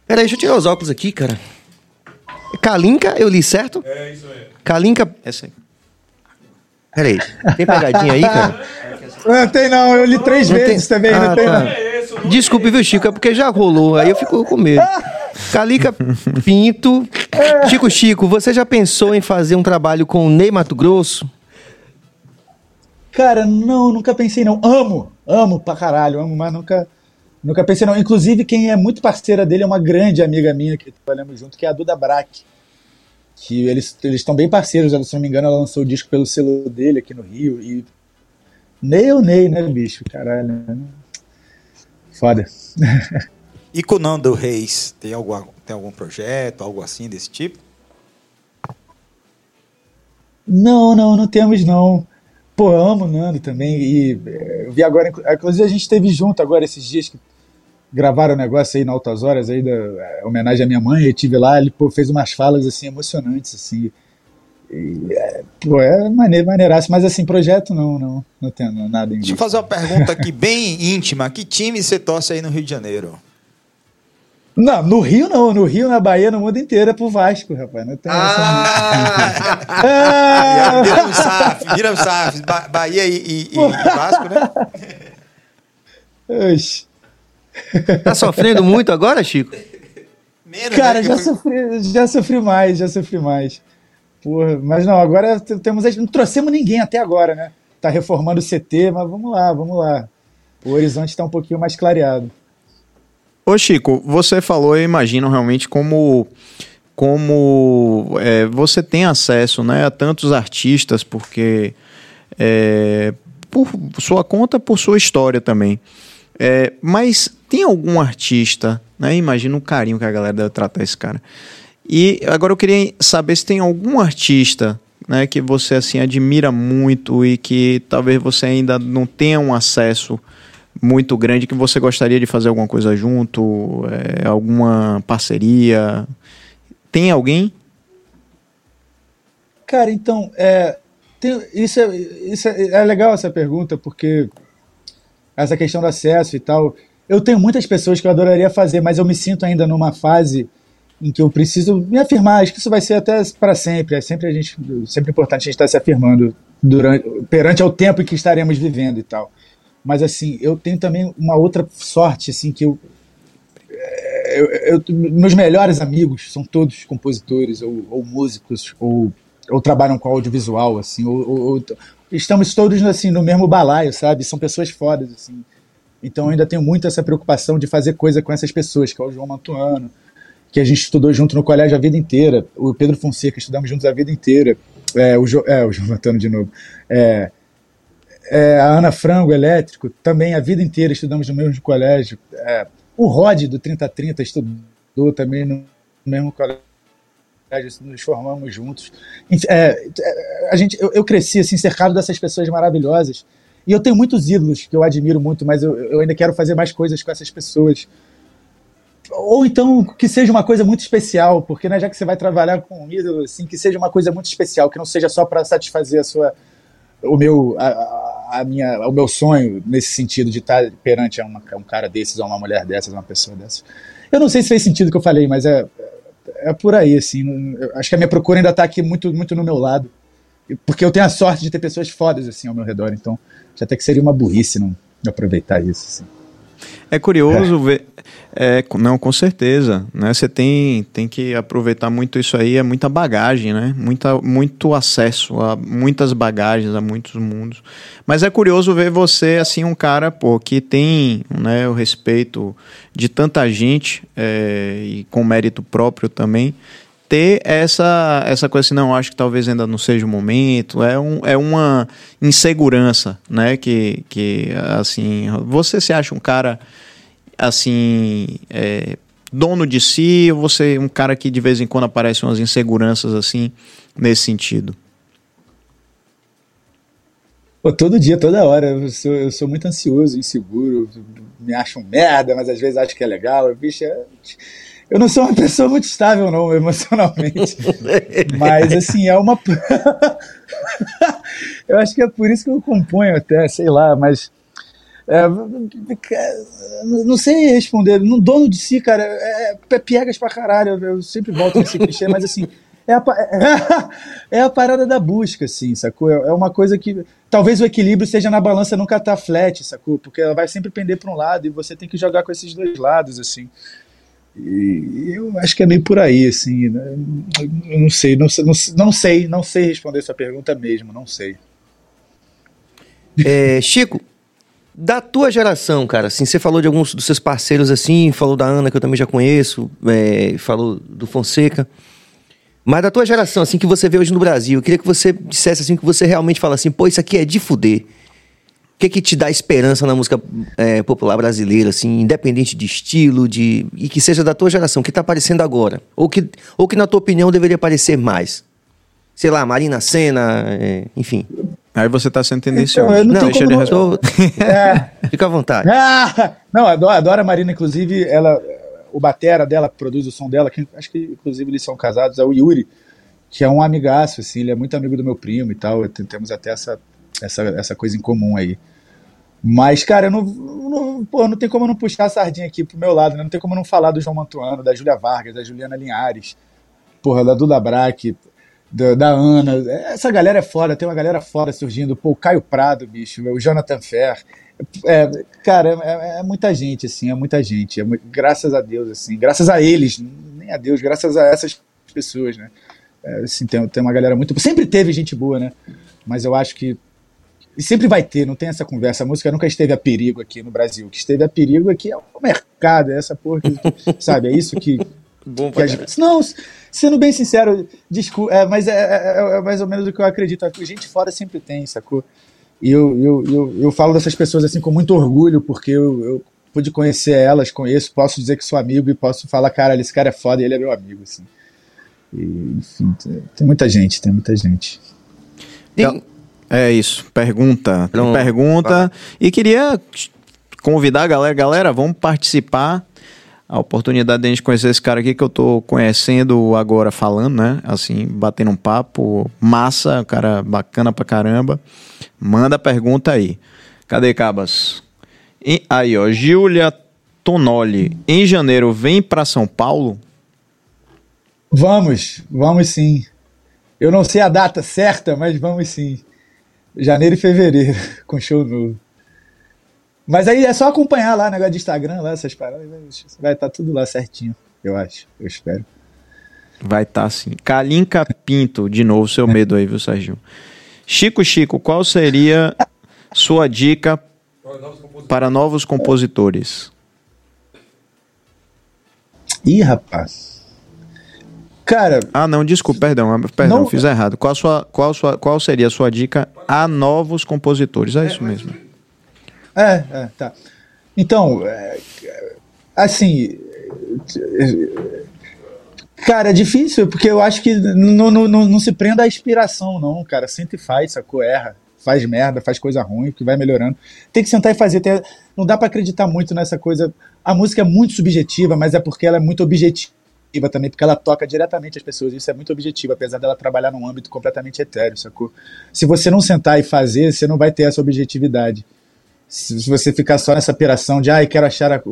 Peraí, deixa eu tirar os óculos aqui, cara. Kalinka, eu li certo?
É, isso aí.
Kalinka. Essa aí. Peraí, tem pegadinha aí, cara? (laughs)
Não tem não, eu li três não vezes tem... também, ah, não tem tá.
não. Desculpe, viu, Chico, é porque já rolou, aí eu fico com medo. Calica (laughs) Pinto. Chico Chico, você já pensou em fazer um trabalho com o Ney Mato Grosso?
Cara, não, nunca pensei não. Amo, amo pra caralho, amo, mas nunca, nunca pensei não. Inclusive, quem é muito parceira dele é uma grande amiga minha que trabalhamos junto, que é a Duda Brack. Que eles estão bem parceiros, se não me engano, ela lançou o disco pelo selo dele aqui no Rio. E Ney ou Ney, né, bicho? Caralho. Né? Foda. (laughs)
E com o Nando Reis, tem algum, tem algum projeto, algo assim desse tipo?
Não, não, não temos não. Pô, amo o Nando também. E eh, eu vi agora, inclusive a gente esteve junto agora esses dias que gravaram o um negócio aí na Altas Horas aí da homenagem à minha mãe. Eu tive lá, ele pô, fez umas falas assim emocionantes assim. É, pô, é maneiro, maneiraço, mas assim, projeto não, não, não tenho nada em
Deixa eu fazer uma pergunta aqui bem íntima. Que time você torce aí no Rio de Janeiro?
Não, no Rio não, no Rio, na Bahia, no mundo inteiro é pro Vasco, rapaz. Não tem
ah! essa. (laughs) (laughs) Vira um SAF, vira um SAF. Bahia e, e, e Vasco, né?
Oxi. Tá sofrendo muito agora, Chico?
Menos, Cara, né? já, sofri, já sofri mais, já sofri mais. Porra, mas não, agora temos. Não trouxemos ninguém até agora, né? Tá reformando o CT, mas vamos lá, vamos lá. O horizonte está um pouquinho mais clareado.
Ô Chico, você falou, eu imagino realmente como como é, você tem acesso né, a tantos artistas, porque é, por sua conta, por sua história também. É, mas tem algum artista, né? Imagina o carinho que a galera deve tratar esse cara. E agora eu queria saber se tem algum artista né, que você assim admira muito e que talvez você ainda não tenha um acesso muito grande que você gostaria de fazer alguma coisa junto, é, alguma parceria. Tem alguém?
Cara, então, é, tem, isso, é, isso é, é legal essa pergunta, porque essa questão do acesso e tal. Eu tenho muitas pessoas que eu adoraria fazer, mas eu me sinto ainda numa fase em que eu preciso me afirmar. Acho que isso vai ser até para sempre. É sempre a gente, sempre importante a gente estar se afirmando durante, perante ao tempo em que estaremos vivendo e tal. Mas assim, eu tenho também uma outra sorte assim que eu, eu, eu meus melhores amigos são todos compositores ou, ou músicos ou, ou trabalham com audiovisual assim ou, ou, estamos todos assim no mesmo balaio, sabe? São pessoas fodas assim. Então eu ainda tenho muito essa preocupação de fazer coisa com essas pessoas, que é o João Mantuano, que a gente estudou junto no colégio a vida inteira. O Pedro Fonseca, estudamos juntos a vida inteira. É, o, jo, é, o Antônio de novo. É, é, a Ana Frango, elétrico, também a vida inteira estudamos no mesmo colégio. É, o Rod, do 3030, estudou também no mesmo colégio, nos formamos juntos. É, é, a gente, eu, eu, cresci assim, cercado dessas pessoas maravilhosas. E eu tenho muitos ídolos que eu admiro muito, mas eu, eu ainda quero fazer mais coisas com essas pessoas ou então que seja uma coisa muito especial, porque né, já que você vai trabalhar com um ídolo, assim, que seja uma coisa muito especial, que não seja só para satisfazer a sua, o meu, a, a, minha, o meu sonho nesse sentido de estar perante uma, um cara desses, ou uma mulher dessas, uma pessoa dessas. Eu não sei se fez sentido o que eu falei, mas é, é por aí, assim. acho que a minha procura ainda está aqui muito, muito no meu lado, porque eu tenho a sorte de ter pessoas fodas assim ao meu redor, então já até que seria uma burrice não aproveitar isso. Assim.
É curioso é. ver. É, não, com certeza. Né? Você tem, tem que aproveitar muito isso aí, é muita bagagem, né? Muita, muito acesso a muitas bagagens, a muitos mundos. Mas é curioso ver você, assim, um cara, pô, que tem né, o respeito de tanta gente é, e com mérito próprio também, ter essa, essa coisa assim, não, acho que talvez ainda não seja o momento, é, um, é uma insegurança, né, que, que, assim, você se acha um cara, assim, é, dono de si, ou você é um cara que de vez em quando aparecem umas inseguranças, assim, nesse sentido?
Pô, todo dia, toda hora, eu sou, eu sou muito ansioso, inseguro, me acho um merda, mas às vezes acho que é legal, bicho, é eu não sou uma pessoa muito estável, não, (laughs) emocionalmente. Mas, assim, é uma. (laughs) eu acho que é por isso que eu componho até, sei lá, mas. É, não sei responder. No dono de si, cara, é, é piegas pra caralho. Eu sempre volto nesse clichê, mas assim. É a, (laughs) é a parada da busca, assim, sacou? É uma coisa que. Talvez o equilíbrio seja na balança nunca tá flat, sacou? Porque ela vai sempre pender para um lado e você tem que jogar com esses dois lados, assim. E eu acho que é meio por aí, assim. Né? Eu não sei, não, não, não sei, não sei responder essa pergunta mesmo, não sei.
É, Chico, da tua geração, cara, assim, você falou de alguns dos seus parceiros assim, falou da Ana, que eu também já conheço, é, falou do Fonseca. Mas da tua geração, assim, que você vê hoje no Brasil, eu queria que você dissesse assim, que você realmente fala assim, pô, isso aqui é de fuder que que te dá esperança na música é, popular brasileira, assim, independente de estilo, de e que seja da tua geração, que tá aparecendo agora, ou que, ou que na tua opinião deveria aparecer mais? Sei lá, Marina Senna, é, enfim.
Aí você tá sendo tendencioso.
Então, não, não deixa ele responder. (laughs) É. Fica à vontade.
Ah, não, adoro, adoro a Marina, inclusive, ela, o batera dela, que produz o som dela, que acho que inclusive eles são casados, é o Yuri, que é um amigaço, assim, ele é muito amigo do meu primo e tal, temos até essa, essa, essa coisa em comum aí. Mas, cara, eu não, não, pô, não tem como não puxar a sardinha aqui pro meu lado, né? Não tem como não falar do João Mantuano, da Júlia Vargas, da Juliana Linhares, porra, da Duda Braque, da, da, Ana. Essa galera é foda, tem uma galera foda surgindo. Pô, o Caio Prado, bicho, o Jonathan Fer. É, cara, é, é, muita gente, assim, é muita gente. É muito, graças a Deus, assim, graças a eles, nem a Deus, graças a essas pessoas, né? É, assim, tem, tem uma galera muito. Sempre teve gente boa, né? Mas eu acho que e sempre vai ter, não tem essa conversa. A música nunca esteve a perigo aqui no Brasil. O que esteve a perigo aqui é o mercado, é essa porra, que, (laughs) sabe? É isso que.
Bom
que gente, Não, sendo bem sincero, desculpa, é, mas é, é, é, mais ou menos o que eu acredito. A gente fora sempre tem, sacou? E eu, eu, eu, eu falo dessas pessoas assim com muito orgulho, porque eu, eu pude conhecer elas, conheço, posso dizer que sou amigo e posso falar, cara, esse cara é foda e ele é meu amigo, assim. E, enfim, tem muita gente, tem muita gente.
Tem, é isso. Pergunta. Pronto. Pergunta. E queria convidar a galera, galera, vamos participar. A oportunidade de a gente conhecer esse cara aqui que eu tô conhecendo agora falando, né? Assim, batendo um papo massa, um cara bacana pra caramba. Manda pergunta aí. Cadê, Cabas? E, aí, ó, Giulia Tonoli. Em janeiro, vem para São Paulo?
Vamos, vamos sim. Eu não sei a data certa, mas vamos sim janeiro e fevereiro, (laughs) com show novo. Mas aí é só acompanhar lá, negócio de Instagram, lá, essas paradas. Vai estar tá tudo lá certinho, eu acho, eu espero.
Vai estar tá sim. Kalinka Pinto, de novo, seu medo aí, viu, Sérgio? Chico Chico, qual seria sua dica para novos compositores?
Ih, rapaz. Cara.
Ah, não, desculpa, perdão, perdão, não... fiz errado. Qual, sua, qual, sua, qual seria a sua dica a novos compositores? É, é isso mesmo.
É, é, tá. Então, é, assim. Cara, é difícil, porque eu acho que não, não, não, não se prenda à inspiração, não, cara. Sente e faz, sacou? Erra. Faz merda, faz coisa ruim, que vai melhorando. Tem que sentar e fazer. Tem, não dá para acreditar muito nessa coisa. A música é muito subjetiva, mas é porque ela é muito objetiva também, porque ela toca diretamente as pessoas. Isso é muito objetivo, apesar dela trabalhar num âmbito completamente etéreo, sacou? Se você não sentar e fazer, você não vai ter essa objetividade. Se, você ficar só nessa operação de, ai, quero achar a.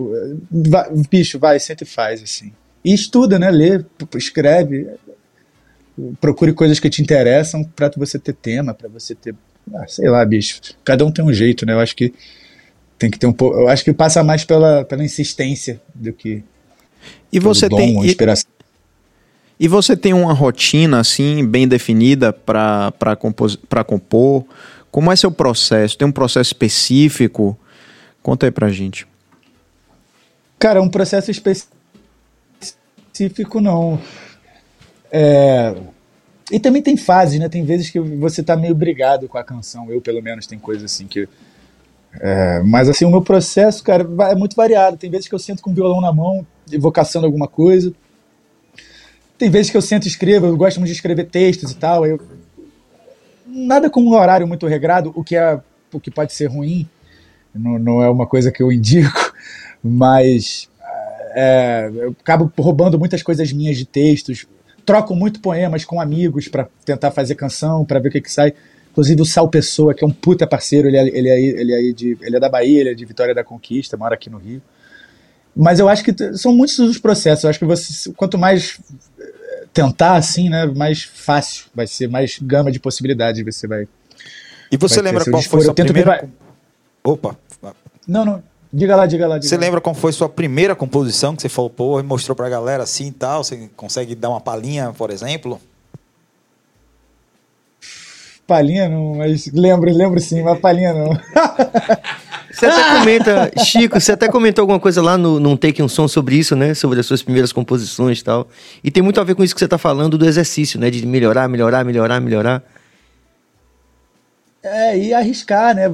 Vai, bicho, vai, senta e faz, assim. E estuda, né? Lê, escreve, procure coisas que te interessam para você ter tema, para você ter. Ah, sei lá, bicho. Cada um tem um jeito, né? Eu acho que tem que ter um pouco. Eu acho que passa mais pela, pela insistência do que
e você dom, tem inspiração. E, e você tem uma rotina assim bem definida para para compor? Como é seu processo? Tem um processo específico? Conta aí pra gente.
Cara, um processo específico não. É... E também tem fases, né? Tem vezes que você tá meio brigado com a canção. Eu, pelo menos, tem coisas assim que. É... Mas assim, o meu processo, cara, é muito variado. Tem vezes que eu sento com o violão na mão, evocação de alguma coisa. Tem vezes que eu sento e escrevo, eu gosto muito de escrever textos e tal. Eu... Nada com um horário muito regrado, o que, é, o que pode ser ruim, não, não é uma coisa que eu indico, (laughs) mas é, eu acabo roubando muitas coisas minhas de textos, troco muito poemas com amigos para tentar fazer canção, para ver o que, que sai. Inclusive o Sal Pessoa, que é um puta parceiro, ele é, ele é, ele é, de, ele é da Bahia, ele é de Vitória da Conquista, mora aqui no Rio. Mas eu acho que são muitos os processos. Eu acho que você, quanto mais eh, tentar, assim, né, mais fácil vai ser, mais gama de possibilidades você vai.
E você lembra qual foi sua primeira? Opa.
Não, não. Diga lá, diga lá. Diga
você
lá.
lembra qual foi sua primeira composição que você falou, pô, e mostrou pra galera assim e tal? Você consegue dar uma palhinha, por exemplo?
Palhinha não, mas lembro, lembro sim, mas palhinha não. (laughs)
Você até (laughs) comenta, Chico, você até comentou alguma coisa lá no, num Take um Som sobre isso, né? Sobre as suas primeiras composições e tal. E tem muito a ver com isso que você está falando do exercício, né? De melhorar, melhorar, melhorar, melhorar.
É, e arriscar, né?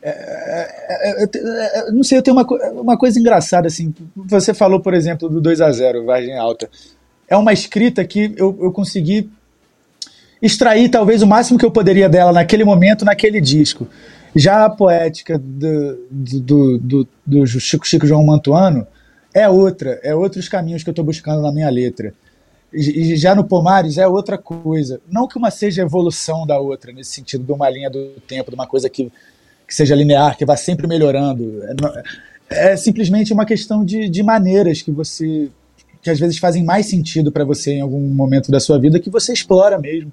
É, é, é não sei, eu tenho uma, uma coisa engraçada, assim. Você falou, por exemplo, do 2 a 0 Vargem Alta. É uma escrita que eu, eu consegui extrair talvez o máximo que eu poderia dela naquele momento, naquele disco. Já a poética do, do, do, do Chico Chico João Mantuano é outra, é outros caminhos que eu estou buscando na minha letra. E já no Pomares é outra coisa. Não que uma seja evolução da outra, nesse sentido de uma linha do tempo, de uma coisa que, que seja linear, que vá sempre melhorando. É, é simplesmente uma questão de, de maneiras que você. que às vezes fazem mais sentido para você em algum momento da sua vida, que você explora mesmo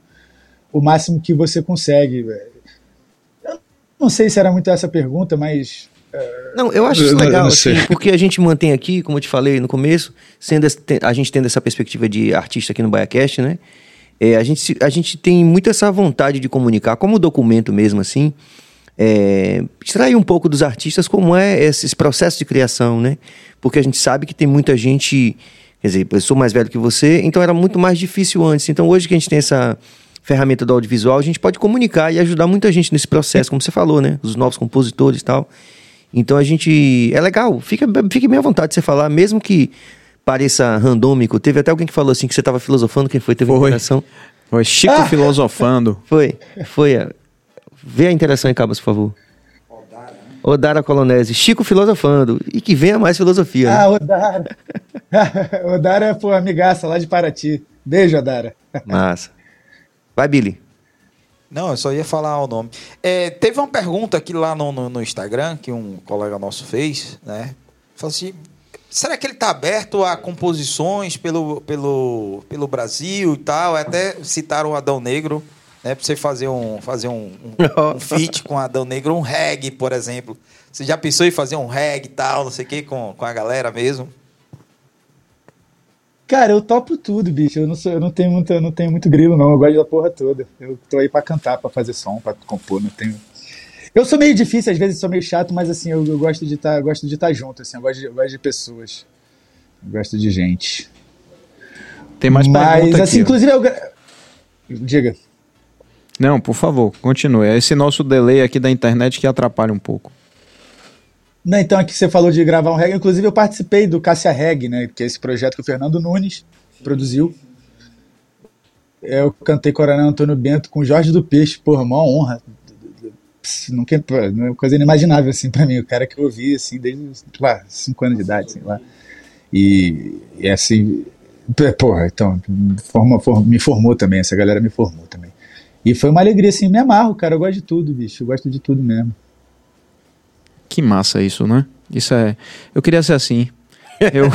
o máximo que você consegue. Não sei se era muito essa pergunta, mas.
É, não, eu acho isso legal, assim, porque a gente mantém aqui, como eu te falei no começo, sendo a gente tendo essa perspectiva de artista aqui no BaiaCast, né? É, a, gente, a gente tem muito essa vontade de comunicar, como documento mesmo, assim, é, extrair um pouco dos artistas como é esse processo de criação, né? Porque a gente sabe que tem muita gente, quer dizer, eu sou mais velho que você, então era muito mais difícil antes. Então hoje que a gente tem essa ferramenta do audiovisual, a gente pode comunicar e ajudar muita gente nesse processo, como você falou, né? Os novos compositores e tal. Então a gente. É legal, fica, fique bem à vontade de você falar, mesmo que pareça randômico. Teve até alguém que falou assim que você estava filosofando, quem foi? Teve foi. interação.
Foi Chico ah! filosofando. (laughs)
Foi, foi. Vê a interação em cabos, por favor. Odara Colonese, Chico filosofando. E que venha mais filosofia.
Né? Ah, Odara. (laughs) Odara é, pô, amigaça lá de Paraty. Beijo, Odara.
Massa. Vai, Billy.
Não, eu só ia falar o nome. É, teve uma pergunta aqui lá no, no, no, Instagram que um colega nosso fez, né? Falou assim: será que ele está aberto a composições pelo, pelo, pelo Brasil e tal? Até citaram o Adão Negro, né? Para você fazer um, fazer um, um, um (laughs) feat com o Adão Negro, um reggae, por exemplo. Você já pensou em fazer um reggae e tal, não sei o quê, com, com a galera mesmo?
Cara, eu topo tudo, bicho. Eu não, sou, eu não tenho muito, eu não tenho muito grilo, não. Eu gosto da porra toda. Eu tô aí pra cantar, pra fazer som, pra compor, não tenho. Eu sou meio difícil, às vezes sou meio chato, mas assim, eu, eu gosto de tá, estar tá junto, assim, eu gosto de, eu gosto de pessoas. Eu gosto de gente.
Tem mais
Mas, assim, aqui, inclusive, eu... diga.
Não, por favor, continue. É esse nosso delay aqui da internet que atrapalha um pouco.
Não, então aqui você falou de gravar um reggae, inclusive eu participei do Cássia Reggae, né, que é esse projeto que o Fernando Nunes produziu. Eu cantei Coronel Antônio Bento com Jorge do Peixe, porra, uma honra. Nunca, é uma coisa inimaginável, assim, pra mim. O cara que eu ouvi, assim, desde, lá, 5 anos de idade, sei lá. E, e assim, porra, então, forma, me formou também, essa galera me formou também. E foi uma alegria, assim, me amarro, cara, eu gosto de tudo, bicho, eu gosto de tudo mesmo.
Que massa isso, né? Isso é. Eu queria ser assim. Eu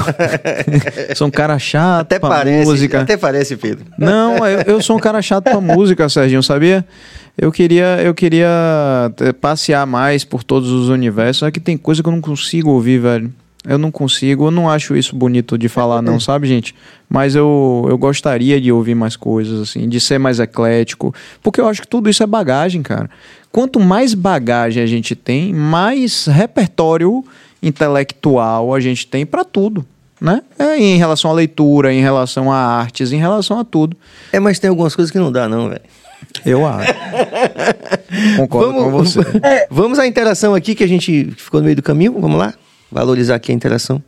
(laughs) sou um cara chato
até
pra
parece,
música.
Até parece, Pedro.
Não, eu, eu sou um cara chato pra música, Serginho, sabia? Eu queria, eu queria passear mais por todos os universos, só que tem coisa que eu não consigo ouvir, velho. Eu não consigo, eu não acho isso bonito de falar, não, sabe, gente? Mas eu, eu gostaria de ouvir mais coisas, assim, de ser mais eclético. Porque eu acho que tudo isso é bagagem, cara. Quanto mais bagagem a gente tem, mais repertório intelectual a gente tem para tudo. Né? É, em relação à leitura, em relação a artes, em relação a tudo.
É, mas tem algumas coisas que não dá, não, velho.
Eu acho. (laughs) Concordo
vamos,
com você. (laughs)
Vamos à interação aqui que a gente ficou no meio do caminho. Vamos lá? Valorizar aqui a interação.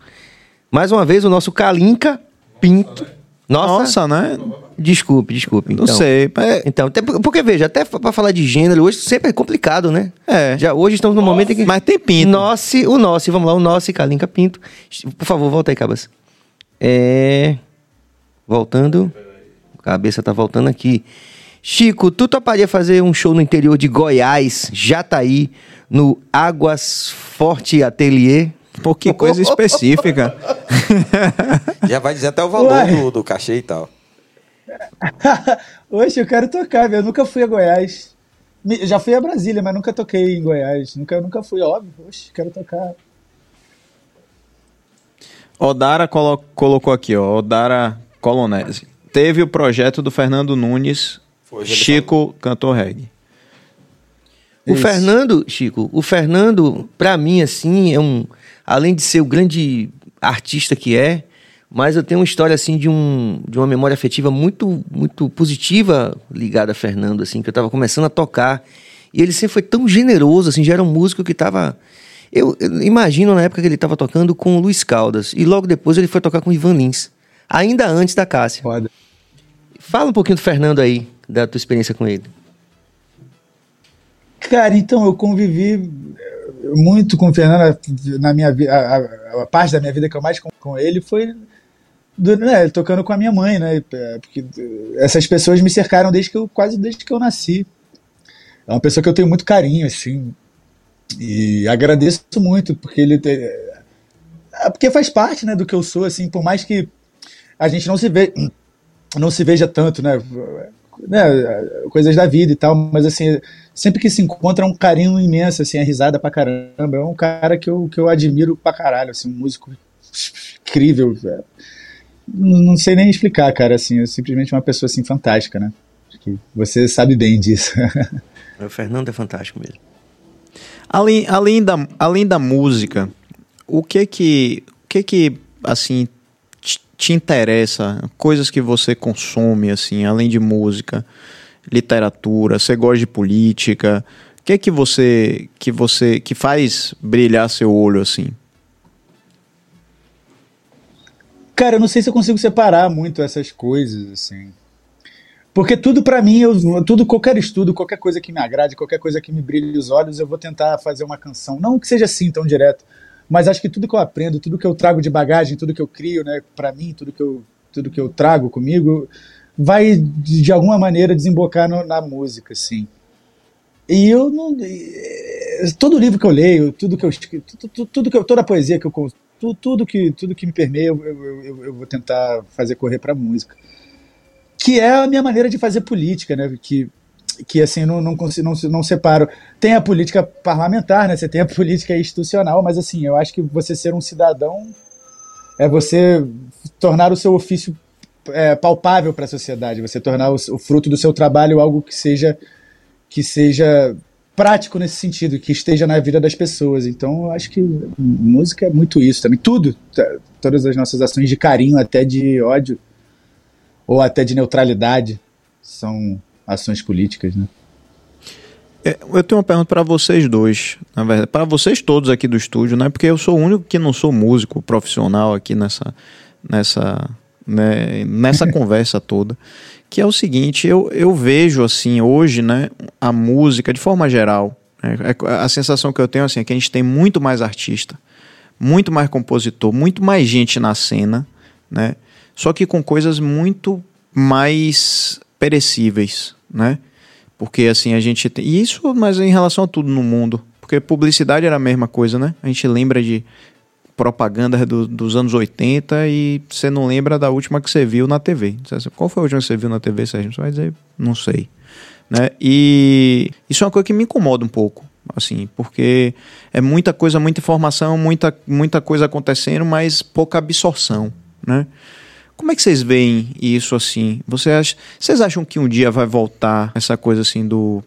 Mais uma vez, o nosso Kalinka Pinto.
Nossa, Nossa né?
Desculpe, desculpe.
Então, não sei.
É... Então, até porque, veja, até para falar de gênero hoje sempre é complicado, né?
É.
Já hoje estamos no momento em que.
Mas tem pinto.
Nossa, o nosso, vamos lá, o nosso Kalinka Pinto. Por favor, volta aí, Cabas. É. Voltando. Cabeça tá voltando aqui. Chico, tu toparia fazer um show no interior de Goiás, Jataí, no Águas Forte Atelier?
Pô, que coisa específica. (laughs)
Já vai dizer até o valor do, do cachê e tal. (laughs)
Oxe, eu quero tocar, eu nunca fui a Goiás. Já fui a Brasília, mas nunca toquei em Goiás. Nunca, nunca fui, óbvio. Oxe, quero tocar.
Odara colo colocou aqui, ó. Odara Colonese. Teve o projeto do Fernando Nunes. Foi, Chico cantou reggae.
O Isso. Fernando, Chico, o Fernando, para mim, assim, é um. Além de ser o grande artista que é, mas eu tenho uma história assim de, um, de uma memória afetiva muito muito positiva ligada a Fernando assim, que eu estava começando a tocar e ele sempre foi tão generoso assim, já era um músico que estava eu, eu, imagino na época que ele estava tocando com o Luiz Caldas e logo depois ele foi tocar com o Ivan Lins, ainda antes da Cássia. Foda. Fala um pouquinho do Fernando aí, da tua experiência com ele.
Cara, então eu convivi muito com o Fernando na minha vida, a, a, parte da minha vida que eu mais com, com ele foi do, né, tocando com a minha mãe, né? É, porque essas pessoas me cercaram desde que eu quase desde que eu nasci. É uma pessoa que eu tenho muito carinho, assim, e agradeço muito porque ele porque faz parte, né, do que eu sou, assim, por mais que a gente não se vê não se veja tanto, né? Né, coisas da vida e tal, mas assim, sempre que se encontra é um carinho imenso, assim, a risada pra caramba. É um cara que eu, que eu admiro pra caralho, assim, um músico incrível. Velho não sei nem explicar, cara, assim, é simplesmente uma pessoa assim fantástica, né? Que você sabe bem disso. (laughs)
o Fernando é fantástico mesmo.
Além, além, da, além da música, o que que, o que que assim te, te interessa? Coisas que você consome assim, além de música, literatura, você gosta de política? O que que você que você que faz brilhar seu olho assim?
Cara, eu não sei se eu consigo separar muito essas coisas, assim. Porque tudo para mim, eu, tudo, qualquer estudo, qualquer coisa que me agrade, qualquer coisa que me brilhe os olhos, eu vou tentar fazer uma canção. Não que seja assim tão direto, mas acho que tudo que eu aprendo, tudo que eu trago de bagagem, tudo que eu crio, né, para mim, tudo que eu, tudo que eu trago comigo, vai de, alguma maneira desembocar no, na música, assim. E eu não. Todo livro que eu leio, tudo que eu tudo, tudo que eu, toda a poesia que eu tudo, tudo, que, tudo que me permeia, eu, eu, eu, eu vou tentar fazer correr para música. Que é a minha maneira de fazer política, né? Que, que assim, não, não, não, não separo. Tem a política parlamentar, né? Você tem a (laughs) política institucional, mas assim, eu acho que você ser um cidadão é você tornar o seu ofício é, palpável para a sociedade, você tornar o, o, fruto do seu trabalho algo que seja que seja prático nesse sentido, que esteja na vida das pessoas. Então, eu acho que música é muito isso também. Tudo, todas as nossas ações de carinho, até de ódio, ou até de neutralidade, são ações políticas, né?
É, eu tenho uma pergunta para vocês dois, na verdade, para vocês todos aqui do estúdio, né? Porque eu sou o único que não sou músico profissional aqui nessa, nessa, né, nessa (laughs) conversa toda, que é o seguinte, eu, eu vejo assim hoje, né, a música de forma geral, né, é, a sensação que eu tenho assim é que a gente tem muito mais artista, muito mais compositor, muito mais gente na cena, né? Só que com coisas muito mais perecíveis, né? Porque assim a gente tem. Isso, mas em relação a tudo no mundo. Porque publicidade era a mesma coisa, né? A gente lembra de propaganda do, dos anos 80 e você não lembra da última que você viu na TV. Qual foi a última que você viu na TV, Sérgio? Você vai dizer, não sei. Né? E isso é uma coisa que me incomoda um pouco, assim, porque é muita coisa, muita informação, muita, muita coisa acontecendo, mas pouca absorção, né? Como é que vocês veem isso assim? Você acha, vocês acham que um dia vai voltar essa coisa assim do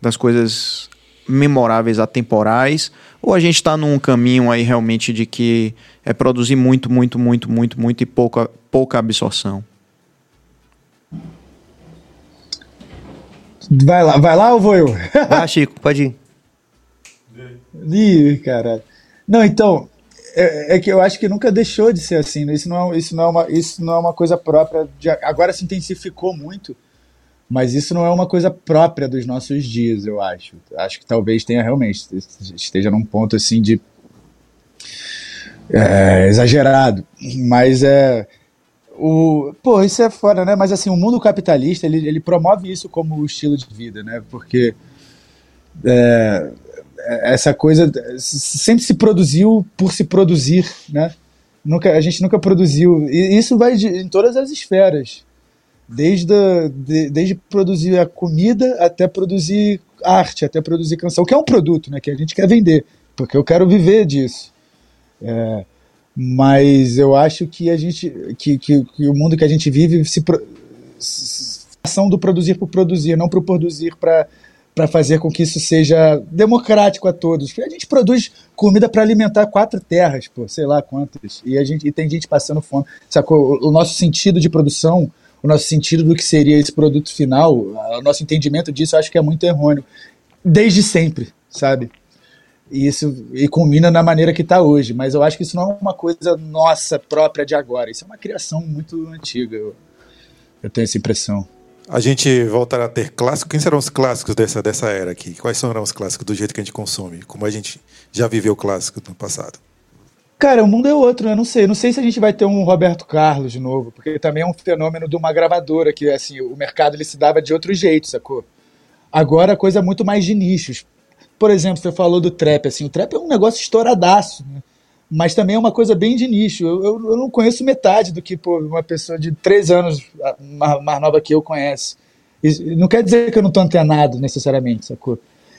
das coisas memoráveis atemporais? Ou a gente está num caminho aí realmente de que é produzir muito, muito, muito, muito, muito e pouca, pouca absorção?
Vai lá, vai lá ou vou eu?
Vai, Chico, pode ir.
Ih, cara. Não, então, é, é, que eu acho que nunca deixou de ser assim. Né? Isso, não é, isso, não é uma, isso não é uma coisa própria. De, agora se intensificou muito, mas isso não é uma coisa própria dos nossos dias, eu acho. Acho que talvez tenha realmente esteja num ponto assim de é, exagerado, mas é o pô isso é fora, né? Mas assim o mundo capitalista ele, ele promove isso como estilo de vida, né? Porque é, essa coisa sempre se produziu por se produzir, né? Nunca, a gente nunca produziu. E isso vai de, em todas as esferas. Desde, a, de, desde produzir a comida até produzir arte, até produzir canção, que é um produto né, que a gente quer vender, porque eu quero viver disso. É, mas eu acho que a gente que, que, que, o mundo que a gente vive se, se ação do produzir por produzir, não por produzir para para fazer com que isso seja democrático a todos. A gente produz comida para alimentar quatro terras, pô, sei lá quantas. E a gente e tem gente passando fome. Sacou? O, nosso sentido de produção, o nosso sentido do que seria esse produto final, o nosso entendimento disso, eu acho que é muito errôneo. Desde sempre, sabe? E isso e culmina na maneira que está hoje. Mas eu acho que isso não é uma coisa nossa própria de agora. Isso é uma criação muito antiga. Eu, eu tenho essa impressão.
A gente voltará a ter clássicos. Quem serão os clássicos dessa, dessa era aqui? Quais serão os clássicos do jeito que a gente consome? Como a gente já viveu clássico no passado?
Cara, o mundo é outro, né? Não sei. Não sei se a gente vai ter um Roberto Carlos de novo, porque também é um fenômeno de uma gravadora que, assim, o mercado ele se dava de outro jeito, sacou? Agora a coisa é muito mais de nichos. Por exemplo, você falou do trap, assim, o trap é um negócio estouradaço, né? Mas também é uma coisa bem de nicho. Eu, eu, eu não conheço metade do que pô, uma pessoa de três anos mais, mais nova que eu conhece. Isso, não quer dizer que eu não estou antenado necessariamente, sacou?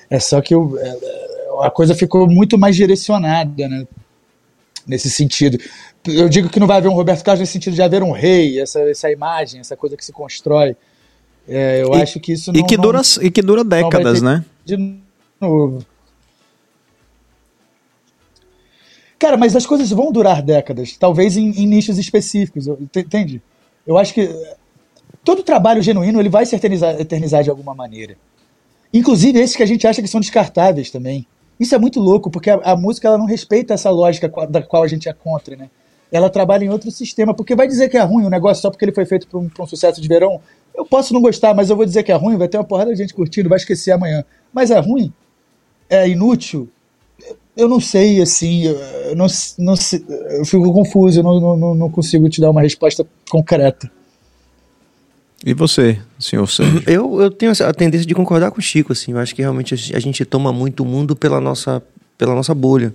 É só que eu, é, a coisa ficou muito mais direcionada, né? Nesse sentido. Eu digo que não vai haver um Roberto Carlos nesse sentido de haver um rei, essa, essa imagem, essa coisa que se constrói. É, eu e, acho que isso não.
E que dura, não, e que dura décadas, né?
De novo. Cara, mas as coisas vão durar décadas, talvez em, em nichos específicos, entende? Eu acho que todo trabalho genuíno ele vai se eternizar, eternizar de alguma maneira. Inclusive esses que a gente acha que são descartáveis também. Isso é muito louco, porque a, a, música ela não respeita essa lógica da qual a gente é contra, né? Ela trabalha em outro sistema, porque vai dizer que é ruim o negócio só porque ele foi feito para um, um, sucesso de verão. Eu posso não gostar, mas eu vou dizer que é ruim, vai ter uma porrada de gente curtindo, vai esquecer amanhã. Mas é ruim? É inútil? Eu não sei, assim, eu, não, não sei, eu fico confuso, eu não, não, não consigo te dar uma resposta concreta.
E você, senhor Sérgio?
Eu, eu tenho a tendência de concordar com o Chico, assim, eu acho que realmente a gente toma muito o mundo pela nossa, pela nossa bolha.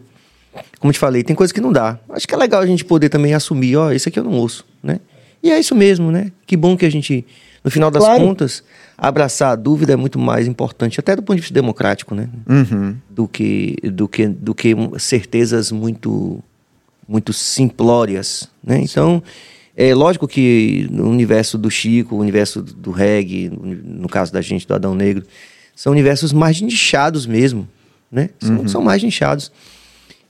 Como eu te falei, tem coisas que não dá. Acho que é legal a gente poder também assumir, ó, isso aqui eu não ouço, né? E é isso mesmo, né? Que bom que a gente, no final das claro. contas, abraçar a dúvida é muito mais importante, até do ponto de vista democrático, né?
Uhum.
Do, que, do, que, do que certezas muito, muito simplórias, né? Então, é lógico que no universo do Chico, o universo do reggae, no caso da gente, do Adão Negro, são universos mais nichados mesmo, né? São, uhum. são mais nichados.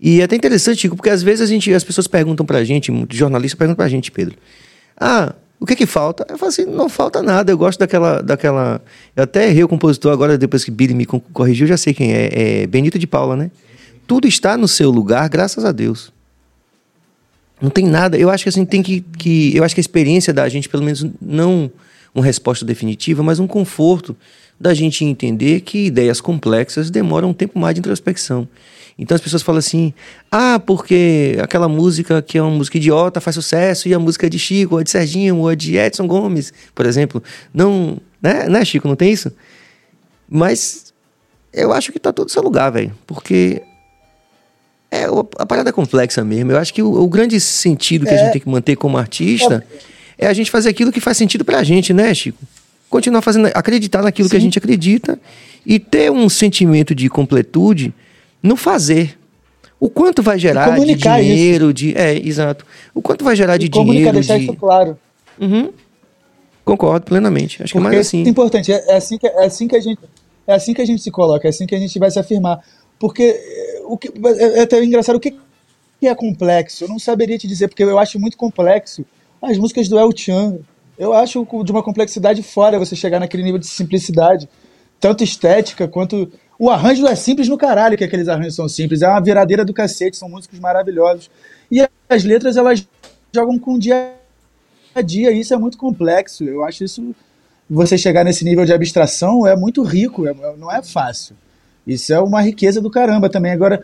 E é até interessante, Chico, porque às vezes a gente, as pessoas perguntam pra gente, jornalistas perguntam pra gente, Pedro, ah, O que que falta? Eu falo assim, não falta nada. Eu gosto daquela. daquela... Eu até errei o compositor agora, depois que Billy me corrigiu, já sei quem é. É Benito de Paula, né? Tudo está no seu lugar, graças a Deus. Não tem nada. Eu acho que assim tem que, que. Eu acho que a experiência da gente, pelo menos, não uma resposta definitiva, mas um conforto da gente entender que ideias complexas demoram um tempo mais de introspecção. Então as pessoas falam assim: ah, porque aquela música que é uma música idiota faz sucesso e a música é de Chico, ou é de Serginho, ou é de Edson Gomes, por exemplo. Não. Né, né Chico? Não tem isso? Mas eu acho que tá todo seu lugar, velho. Porque é, a parada é complexa mesmo. Eu acho que o, o grande sentido que é. a gente tem que manter como artista é. é a gente fazer aquilo que faz sentido pra gente, né, Chico? Continuar fazendo, acreditar naquilo Sim. que a gente acredita e ter um sentimento de completude no fazer. O quanto vai gerar de dinheiro, isso. de. É, exato. O quanto vai gerar e de dinheiro. deixar de... isso
claro.
Uhum. Concordo plenamente. Acho Porque que é mais assim.
É importante. É, é, assim que, é, assim que a gente, é assim que a gente se coloca, é assim que a gente vai se afirmar. Porque o que, é, é até engraçado, o que é complexo? Eu não saberia te dizer, porque eu acho muito complexo as músicas do El Chan. Eu acho de uma complexidade fora você chegar naquele nível de simplicidade, tanto estética quanto. O arranjo é simples no caralho, que aqueles arranjos são simples. É uma viradeira do cacete, são músicos maravilhosos. E as letras, elas jogam com o dia a dia, e isso é muito complexo. Eu acho isso. Você chegar nesse nível de abstração é muito rico, é, não é fácil. Isso é uma riqueza do caramba também. Agora,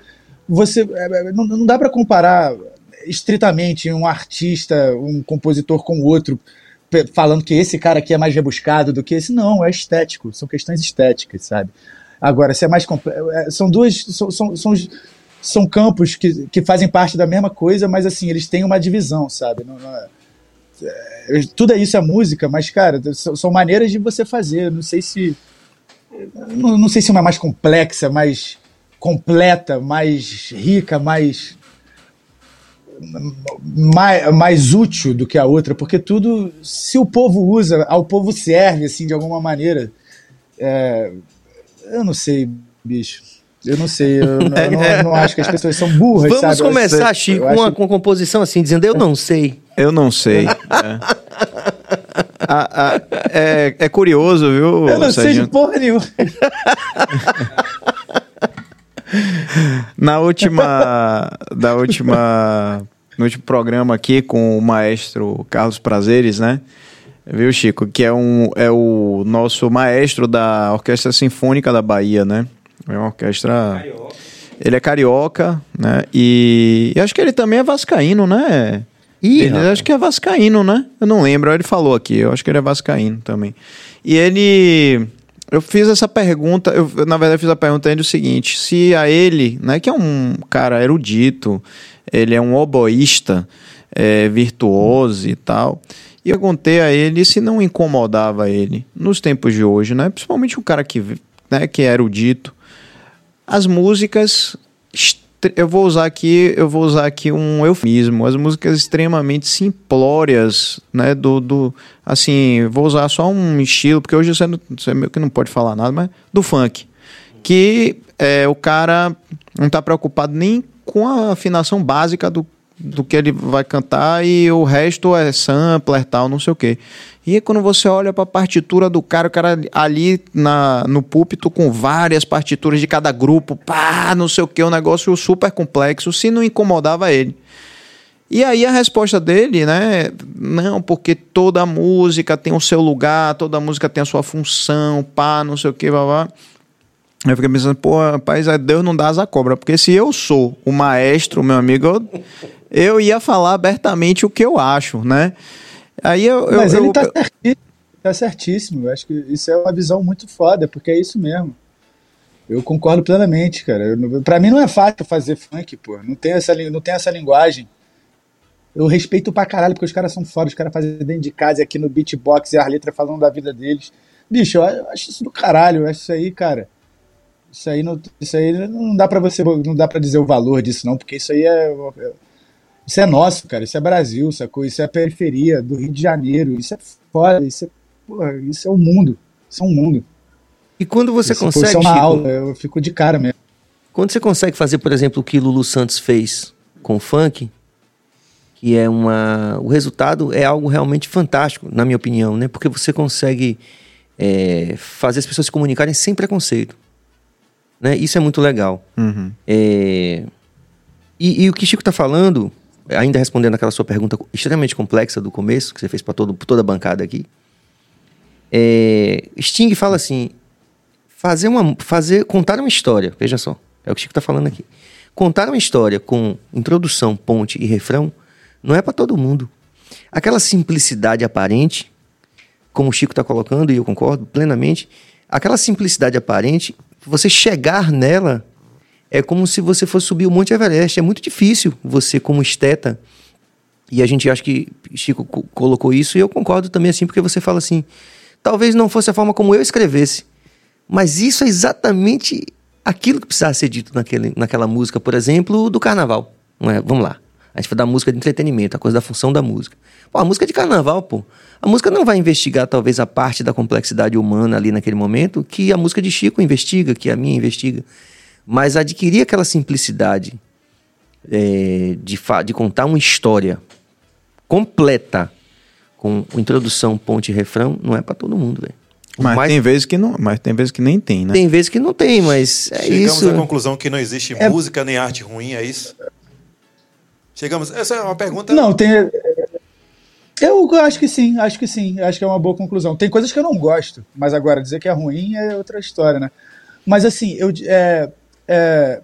você é, é, não, não dá para comparar estritamente um artista, um compositor com outro, falando que esse cara aqui é mais rebuscado do que esse. Não, é estético, são questões estéticas, sabe? Agora, se é mais é, são duas são, são, são, são, campos que, que fazem parte da mesma coisa, mas assim, eles têm uma divisão, sabe? Não, não é, é, tudo é isso é música, mas cara, são, são maneiras de você fazer. Não sei se não, não sei se uma é mais complexa, mais completa, mais rica, mais, mais, mais útil do que a outra, porque tudo, se o povo usa, ao povo serve, assim, de alguma maneira. É, eu não sei, bicho. Eu não sei, eu, (laughs) não, eu não, eu não acho que as pessoas são burras,
Vamos
sabe?
começar, Chico, com uma, com composição assim, dizendo eu não sei.
Eu não sei. é. a, a, é, é curioso, viu?
Eu não sei de porra nenhuma. (laughs)
Na última. Da última. No último programa aqui com o maestro Carlos Prazeres, né? Viu, Chico? Que é, um, é o nosso maestro da Orquestra Sinfônica da Bahia, né? É uma orquestra. Carioca. Ele é carioca, né? E, e acho que ele também é vascaíno, né? Ih, ele acho que é vascaíno, né? Eu não lembro, ele falou aqui, eu acho que ele é vascaíno também. E ele eu fiz essa pergunta, eu na verdade fiz a pergunta ainda o seguinte, se a ele, né, que é um cara erudito, ele é um oboísta, é, virtuoso e tal, perguntei a ele se não incomodava ele. Nos tempos de hoje, né, principalmente um cara que, né, que é erudito, as músicas eu vou usar aqui, eu vou usar aqui um eufemismo, as músicas extremamente simplórias, né, do, do assim, vou usar só um estilo, porque hoje você, não, você meio que não pode falar nada, mas do funk, que é, o cara não está preocupado nem com a afinação básica do, do que ele vai cantar e o resto é sampler tal, não sei o quê. E aí, quando você olha para a partitura do cara, o cara ali na, no púlpito com várias partituras de cada grupo, pá, não sei o que, um negócio super complexo, se não incomodava ele. E aí a resposta dele, né? Não, porque toda música tem o seu lugar, toda música tem a sua função, pá, não sei o que, blá, blá. Eu fiquei pensando, pô, rapaz, Deus não dá asa cobra, porque se eu sou o maestro, meu amigo, eu, eu ia falar abertamente o que eu acho, né? Aí eu,
Mas
eu,
ele tá, certíssimo, tá certíssimo. Eu acho que isso é uma visão muito foda, porque é isso mesmo. Eu concordo plenamente, cara. Para mim não é fácil fazer funk, pô. Não tem essa, não tem essa linguagem. Eu respeito pra caralho, porque os caras são foda, os caras fazem dentro de casa aqui no beatbox e as letras falando da vida deles. Bicho, eu acho isso do caralho, eu acho isso aí, cara. Isso aí não, isso aí não dá para você, não dá para dizer o valor disso não, porque isso aí é, é isso é nosso, cara. Isso é Brasil, sacou? Isso é a periferia do Rio de Janeiro. Isso é foda. Isso é, porra, isso é o mundo. Isso é um mundo.
E quando você
isso
consegue.
Isso é uma aula, eu fico de cara mesmo.
Quando você consegue fazer, por exemplo, o que Lulu Santos fez com o funk, que é uma. O resultado é algo realmente fantástico, na minha opinião, né? Porque você consegue é, fazer as pessoas se comunicarem sem preconceito. Né? Isso é muito legal.
Uhum.
É, e, e, o que Chico está falando, ainda respondendo aquela sua pergunta extremamente complexa do começo, que você fez para toda a bancada aqui, é, Sting fala assim: fazer uma, fazer, contar uma história, veja só, é o que Chico está falando aqui. Contar uma história com introdução, ponte e refrão não é para todo mundo. Aquela simplicidade aparente, como o Chico está colocando, e eu concordo plenamente, aquela simplicidade aparente, você chegar nela é como se você fosse subir o Monte Everest. É muito difícil você, como esteta, e a gente acha que Chico colocou isso, e eu concordo também assim, porque você fala assim, talvez não fosse a forma como eu escrevesse, mas isso é exatamente aquilo que precisava ser dito naquele, naquela música, por exemplo, do carnaval. É? Vamos lá. A gente vai dar música de entretenimento, a coisa da função da música. Pô, a música é de carnaval, pô. A música não vai investigar, talvez, a parte da complexidade humana ali naquele momento que a música de Chico investiga, que a minha investiga. Mas adquirir aquela simplicidade é, de, de contar uma história completa, com introdução, ponte e refrão, não é para todo mundo, velho.
Mas, mas, tem vezes que não, mas tem vezes que nem tem, né?
Tem vezes que não tem, mas é
Chegamos
isso.
à conclusão que não existe é... música nem arte ruim, é isso? Chegamos. Essa é uma pergunta.
Não, tem. Eu acho que sim, acho que sim. Acho que é uma boa conclusão. Tem coisas que eu não gosto, mas agora dizer que é ruim é outra história, né? Mas assim, eu é, é,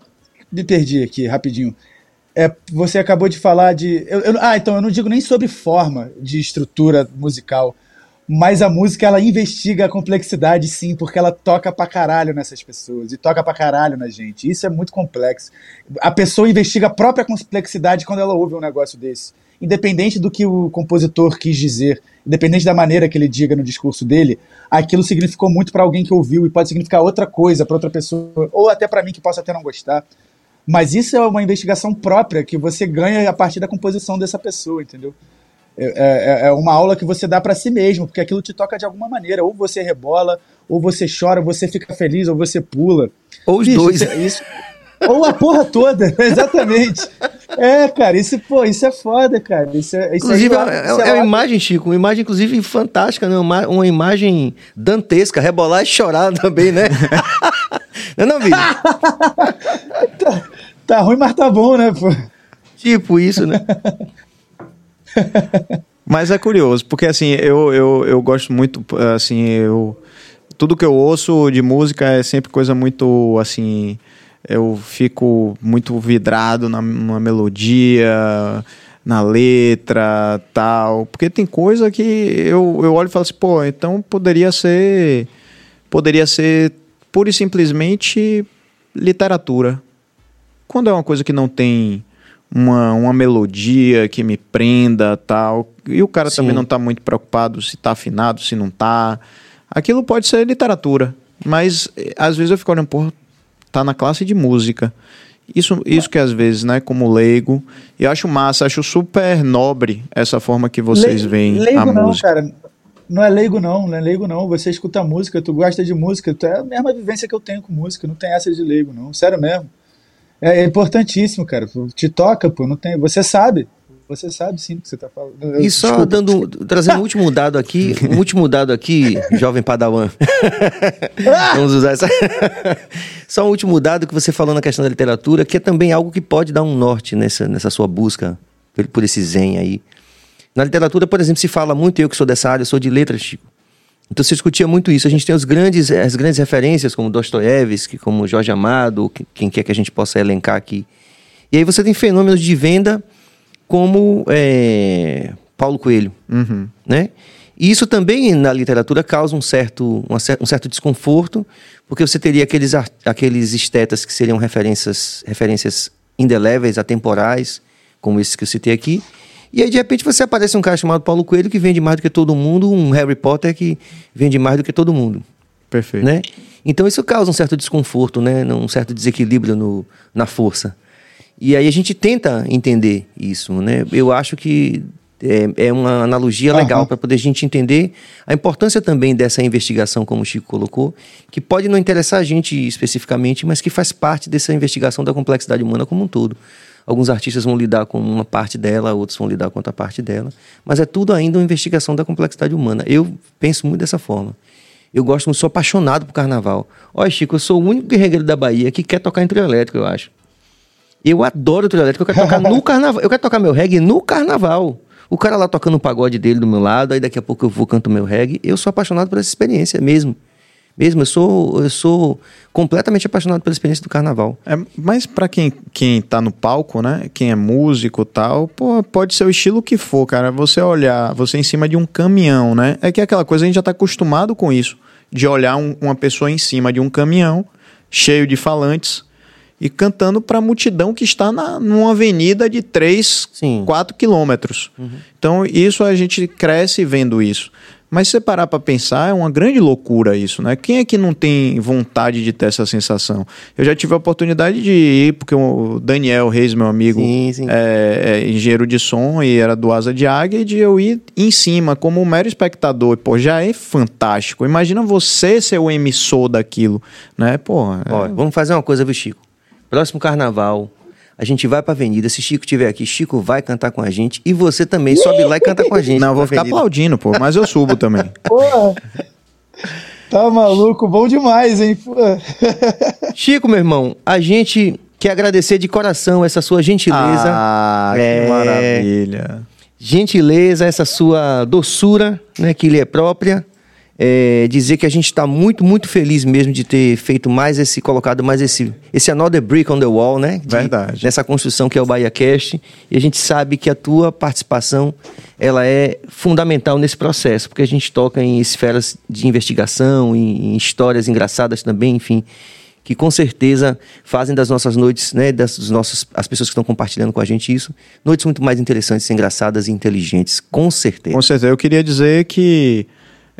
me perdi aqui rapidinho. É, você acabou de falar de. Eu, eu, ah, então eu não digo nem sobre forma de estrutura musical, mas a música ela investiga a complexidade, sim, porque ela toca pra caralho nessas pessoas e toca pra caralho na gente. Isso é muito complexo. A pessoa investiga a própria complexidade quando ela ouve um negócio desse. Independente do que o compositor quis dizer, independente da maneira que ele diga no discurso dele, aquilo significou muito para alguém que ouviu e pode significar outra coisa para outra pessoa, ou até para mim que possa até não gostar. Mas isso é uma investigação própria que você ganha a partir da composição dessa pessoa, entendeu? É, é, é, uma aula que você dá para si mesmo, porque aquilo te toca de alguma maneira. Ou você rebola, ou você chora, ou você fica feliz, ou você pula.
Ou os Bicho, dois. Isso,
isso, ou a porra toda, (laughs) exatamente. É, cara, isso, pô, isso é foda, cara. Isso é, isso
inclusive, aí, é, é, é, uma imagem, Chico, uma imagem, inclusive, fantástica, né? Uma, uma imagem dantesca, rebolar e chorar (laughs) também, né? não, não, Billy? (laughs)
tá, tá ruim, mas tá bom, né, pô?
Tipo isso, né? (laughs)
Mas é curioso, porque assim, eu, eu, eu gosto muito, assim, eu... Tudo que eu ouço de música é sempre coisa muito, assim... Eu fico muito vidrado na, melodia, na letra, tal. Porque tem coisa que eu, eu olho e falo assim, pô, então poderia ser... Poderia ser pura e simplesmente literatura. Quando é uma coisa que não tem uma, uma melodia que me prenda tal. E o cara Sim. também não está muito preocupado se está afinado, se não está. Aquilo pode ser literatura. Mas eh, às vezes eu fico olhando, pô, tá na classe de música. Isso, isso que às vezes, né, como leigo, eu acho massa, acho super nobre essa forma que vocês Le, veem leigo a
não,
música.
Cara. Não é leigo não, não é leigo não. Você escuta música, tu gosta de música, tu é a mesma vivência que eu tenho com música, não tem essa de leigo não, sério mesmo. É, é importantíssimo, cara. Te toca, pô, não tem. Você sabe. Você sabe sim o que você está falando. Eu,
e só desculpa, dando, trazendo um (laughs) último dado aqui, um último dado aqui, (laughs) jovem Padawan. Vamos usar essa. (laughs) só um último dado que você falou na questão da literatura, que é também algo que pode dar um norte nessa, nessa sua busca por, esse zen aí. Na literatura, por exemplo, se fala muito, eu que sou dessa área, sou de letras, Chico. Então se discutia muito isso. A gente tem os grandes, as grandes referências, como Dostoiévski, como Jorge Amado, quem quer que a gente possa elencar aqui. E aí você tem fenômenos de venda como é, Paulo Coelho,
uhum.
né? E isso também na literatura causa um certo, um certo desconforto, porque você teria aqueles, aqueles estetas que seriam referências, referências indeléveis, atemporais, como esses que eu citei aqui, e aí, de repente, você aparece um cara chamado Paulo Coelho que vende mais do que todo mundo, um Harry Potter que vende mais do que todo mundo.
Perfeito.
Né? Então, isso causa um certo desconforto, né? um certo desequilíbrio no, na força. E aí a gente tenta entender isso. Né? Eu acho que é, é uma analogia legal para poder a gente entender a importância também dessa investigação, como o Chico colocou, que pode não interessar a gente especificamente, mas que faz parte dessa investigação da complexidade humana como um todo. Alguns artistas vão lidar com uma parte dela, outros vão lidar com outra parte dela, mas é tudo ainda uma investigação da complexidade humana. Eu penso muito dessa forma. Eu gosto, sou apaixonado por carnaval. Olha, Chico, eu sou o único guerreiro da Bahia que quer tocar em trio elétrico, eu acho. Eu adoro trio elétrico, eu quero tocar no (laughs) carnaval. Eu quero tocar meu reggae no carnaval. O cara lá tocando o pagode dele do meu lado, aí daqui a pouco eu vou canto meu reggae. Eu sou apaixonado por essa experiência mesmo. Mesmo, eu sou, eu sou completamente apaixonado pela experiência do carnaval.
É, mas para quem, quem tá no palco, né? Quem é músico e tal, pô, pode ser o estilo que for, cara. Você olhar, você em cima de um caminhão, né? É que é aquela coisa, a gente já tá acostumado com isso. De olhar um, uma pessoa em cima de um caminhão, cheio de falantes, e cantando para a multidão que está na, numa avenida de 3,
Sim.
4 quilômetros. Então, isso a gente cresce vendo isso. Mas se você parar para pensar, é uma grande loucura isso, né? Quem é que não tem vontade de ter essa sensação? Eu já tive a oportunidade de ir, porque o Daniel Reis, meu amigo,
Sim, sim.
É, é engenheiro de som e era do Asa de Águia, e de eu ir em cima como um mero espectador. Pô, já é fantástico. Imagina você ser o emissor daquilo, né? Pô, é-
Olha, vamos fazer uma coisa, viu, Chico? Próximo carnaval, a gente vai pra avenida. Se Chico estiver aqui, Chico vai cantar com a gente. E você também sobe lá e canta com a gente.
Não, eu vou ficar
avenida.
aplaudindo, pô, mas eu subo também. (laughs)
Porra. Tá maluco, bom demais, hein? Pô.
Chico, meu irmão, a gente quer agradecer de coração essa sua gentileza.
Ah,
É.
que maravilha.
gentileza, essa sua doçura, né, que lhe é própria. É, dizer que a gente está muito, muito feliz mesmo de ter feito mais esse, colocado mais esse, esse another brick on the wall, né? de-
Verdade.
Nessa construção que é o Bahia Cast. E a gente sabe que a tua participação, ela é fundamental nesse processo, porque a gente toca em esferas de investigação, em, em histórias engraçadas também, enfim, que com certeza fazem das nossas noites, né, das dos nossos, as pessoas que estão compartilhando com a gente isso, noites muito mais interessantes, engraçadas e inteligentes, com certeza.
Com certeza. Eu queria dizer que,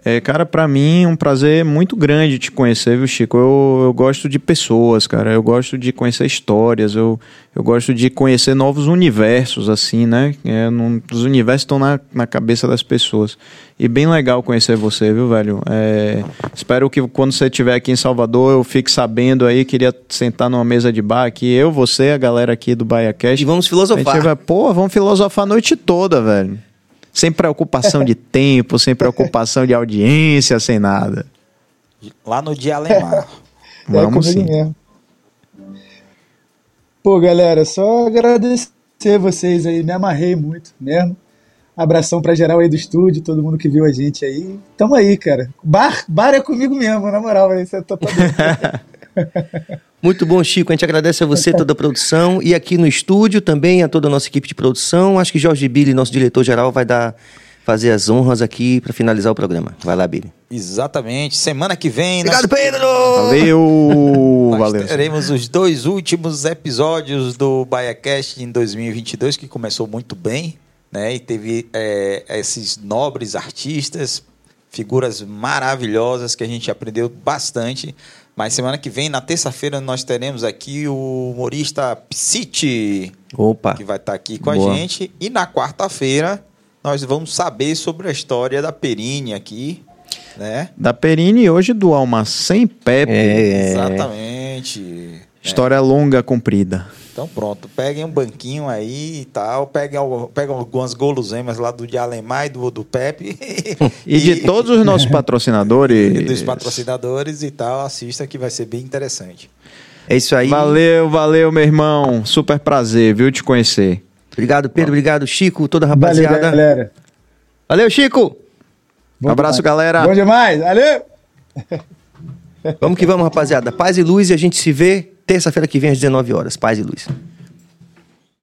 é, cara, pra mim é um prazer muito grande te conhecer, viu, Chico? Eu, eu gosto de pessoas, cara. Eu gosto de conhecer histórias. Eu, eu gosto de conhecer novos universos, assim, né? É, não- os universos estão na, na cabeça das pessoas. E bem legal conhecer você, viu, velho? É, espero que quando você estiver aqui em Salvador, eu fique sabendo aí. Queria sentar numa mesa de bar aqui, eu, você, a galera aqui do BaiaCast.
E vamos
A
filosofar.
gente vai, pô, vamos filosofar a noite toda, velho. Sem preocupação de (laughs) tempo, sem preocupação de audiência, sem nada.
Lá no dia Alemar.
É
Vamos
comigo
sim.
mesmo. Pô, galera, só agradecer vocês aí, me amarrei muito mesmo. Abração pra geral aí do estúdio, todo mundo que viu a gente aí. Tamo aí, cara. Bar, bar é comigo mesmo, na moral. Isso é totalmente. (laughs) (laughs)
Muito bom, Chico. A gente agradece a você, toda a produção. E aqui no estúdio também, a toda a nossa equipe de produção. Acho que Jorge Billy, nosso diretor-geral, vai dar fazer as honras aqui para finalizar o programa. Vai lá, Billy.
Exatamente. Semana que vem.
Obrigado,
nós-
Pedro!
Valeu!
Nós
Valeu.
teremos os dois últimos episódios do BaiaCast em 2022, que começou muito bem, né? E teve é, esses nobres artistas, figuras maravilhosas que a gente aprendeu bastante. Mas semana que vem, na terça-feira, nós teremos aqui o humorista Psite,
Opa!
que vai estar aqui com
Boa.
a gente. E na quarta-feira, nós vamos saber sobre a história da Perine aqui, né?
Da Perini hoje do Almacém Pepe.
É.
Exatamente.
História longa, comprida.
Então pronto, peguem um banquinho aí e tal, peguem, peguem algumas guloseimas lá do de Alemar e do, do Pepe. (laughs)
E de todos os nossos (laughs) patrocinadores.
e dos patrocinadores e tal, assista que vai ser bem interessante.
É isso aí.
Valeu, valeu, meu irmão. Super prazer, viu, te conhecer.
Obrigado, Pedro. Obrigado, Chico. Toda a
Valeu,
rapaziada.
galera.
Valeu, Chico!
Bom
Abraço,
demais.
galera.
Bom demais, valeu!
Vamos que vamos, rapaziada. Paz e luz e a gente se vê terça-feira que vem às 19 horas. Paz e luz.